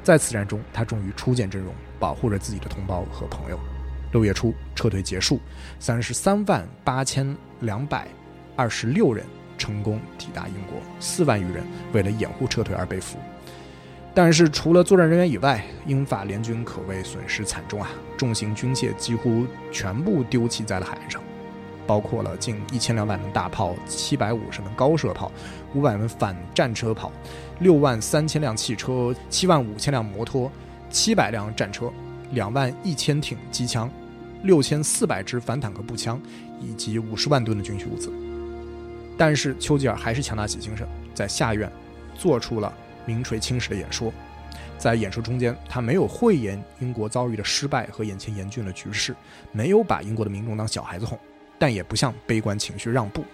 在此战中，他终于初见真容，保护着自己的同胞和朋友。六月初，撤退结束，三十三万八千两百二十六人。成功抵达英国，四万余人为了掩护撤退而被俘。但是除了作战人员以外，英法联军可谓损失惨重啊！重型军械几乎全部丢弃在了海岸上，包括了近一千两百门大炮、七百五十门高射炮、五百门反战车炮、六万三千辆汽车、七万五千辆摩托、七百辆战车、两万一千挺机枪、六千四百支反坦克步枪，以及五十万吨的军需物资。但是丘吉尔还是强打起精神，在下院做出了名垂青史的演说。在演说中间，他没有讳言英国遭遇的失败和眼前严峻的局势，没有把英国的民众当小孩子哄，但也不向悲观情绪让步。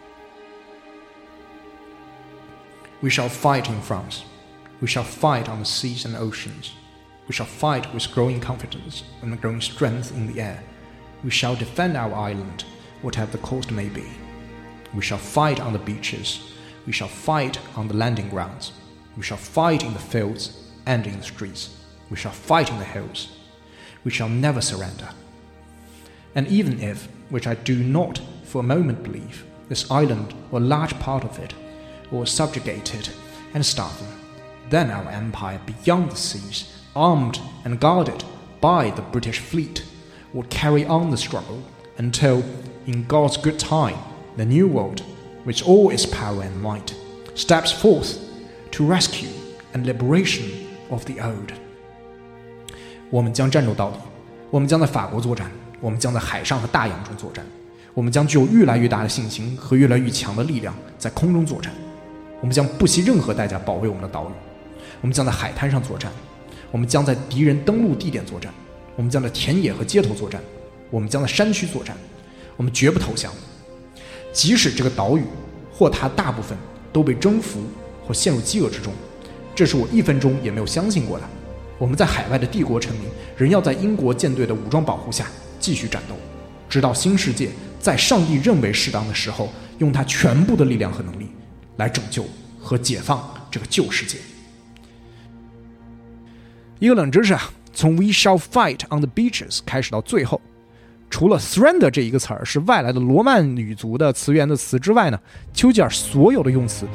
We shall fight in France. We shall fight on the seas and oceans. We shall fight with growing confidence and growing strength in the air. We shall defend our island, whatever the cost may be. We shall fight on the beaches. We shall fight on the landing grounds. We shall fight in the fields and in the streets. We shall fight in the hills. We shall never surrender. And even if, which I do not for a moment believe, this island or a large part of it were subjugated and starving, then our empire beyond the seas, armed and guarded by the British fleet, would carry on the struggle until, in God's good time, the New World, which all is power and might, steps forth to rescue and liberation of the old. 我们将战斗到底，我们将在法国作战，我们将在海上和大洋中作战，我们将具有越来越大的信心和越来越强的力量在空中作战，我们将不惜任何代价保卫我们的岛屿，我们将在海滩上作战，我们将在敌人登陆地点作战，我们将在田野和街头作战，我们将在山区作战，我们绝不投降，即使这个岛屿或它大部分都被征服或陷入饥饿之中，这是我一分钟也没有相信过的。我们在海外的帝国臣民仍要在英国舰队的武装保护下继续战斗，直到新世界在上帝认为适当的时候，用他全部的力量和能力来拯救和解放这个旧世界。一个冷知识啊，从 "We shall fight on the beaches" 开始到最后，除了 "surrender" 这一个词儿是外来的罗曼语族的词源的词之外呢，丘吉尔所有的用词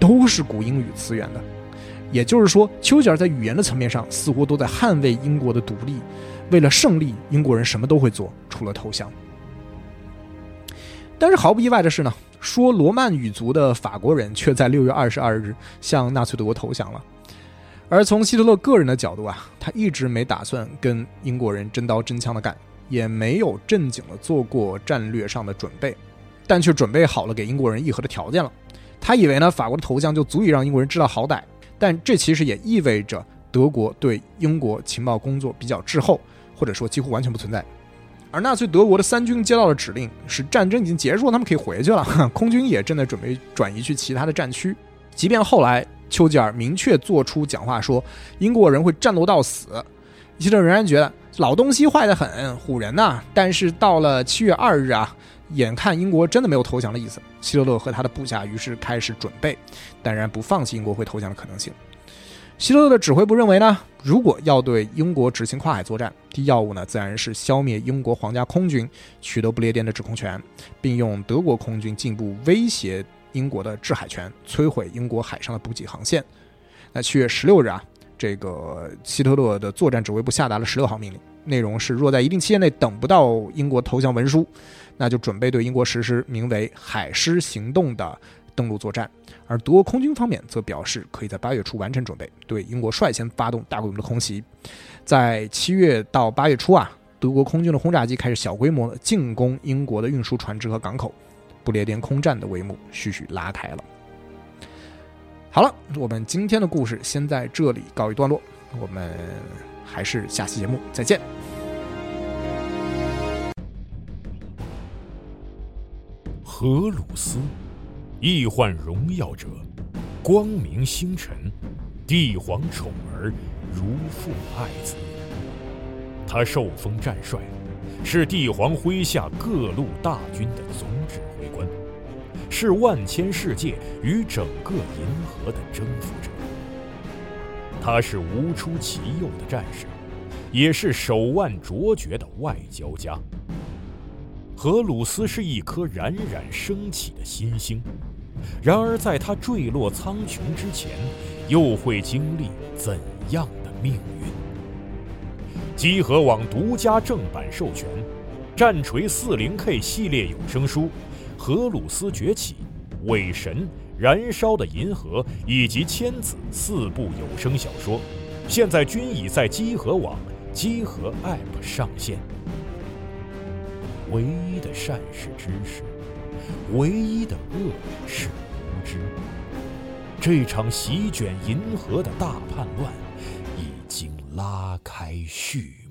都是古英语词源的。也就是说，丘吉尔在语言的层面上似乎都在捍卫英国的独立。为了胜利，英国人什么都会做，除了投降。但是毫不意外的是呢，说罗曼语族的法国人却在六月二十二日向纳粹德国投降了。而从希特勒个人的角度啊，他一直没打算跟英国人真刀真枪的干，也没有正经的做过战略上的准备，但却准备好了给英国人议和的条件了。他以为呢，法国的投降就足以让英国人知道好歹。但这其实也意味着德国对英国情报工作比较滞后，或者说几乎完全不存在。而纳粹德国的三军接到的指令是战争已经结束，他们可以回去了。空军也正在准备转移去其他的战区。即便后来丘吉尔明确做出讲话说英国人会战斗到死，希特仍然觉得老东西坏得很，唬人呐。但是到了七月二日啊。眼看英国真的没有投降的意思，希特勒和他的部下于是开始准备，当然不放弃英国会投降的可能性。希特勒的指挥部认为呢，如果要对英国执行跨海作战，第一要务呢自然是消灭英国皇家空军，取得不列颠的制空权，并用德国空军进一步威胁英国的制海权，摧毁英国海上的补给航线。那七月十六日啊，这个希特勒的作战指挥部下达了十六号命令，内容是：若在一定期限内等不到英国投降文书。那就准备对英国实施名为“海狮行动”的登陆作战，而德国空军方面则表示可以在八月初完成准备，对英国率先发动大规模的空袭。在七月到八月初啊，德国空军的轰炸机开始小规模进攻英国的运输船只和港口，不列颠空战的帷幕徐徐拉开了。好了，我们今天的故事先在这里告一段落，我们还是下期节目再见。荷鲁斯，易患荣耀者，光明星辰，帝皇宠儿，如父爱子。他受封战帅，是帝皇麾下各路大军的总指，是万千世界与整个银河的征服者。他是无出其右的战士，也是手腕卓绝的外交家。荷鲁斯是一颗冉冉升起的新星，然而在他坠落苍穹之前，又会经历怎样的命运？积禾网独家正版授权，《战锤 40K 系列有声书》《荷鲁斯崛起》《伪神》《燃烧的银河》以及《千子》四部有声小说，现在均已在积禾网、积禾 App 上线。唯一的善是知识，唯一的恶是无知。这场席卷银河的大叛乱已经拉开序幕。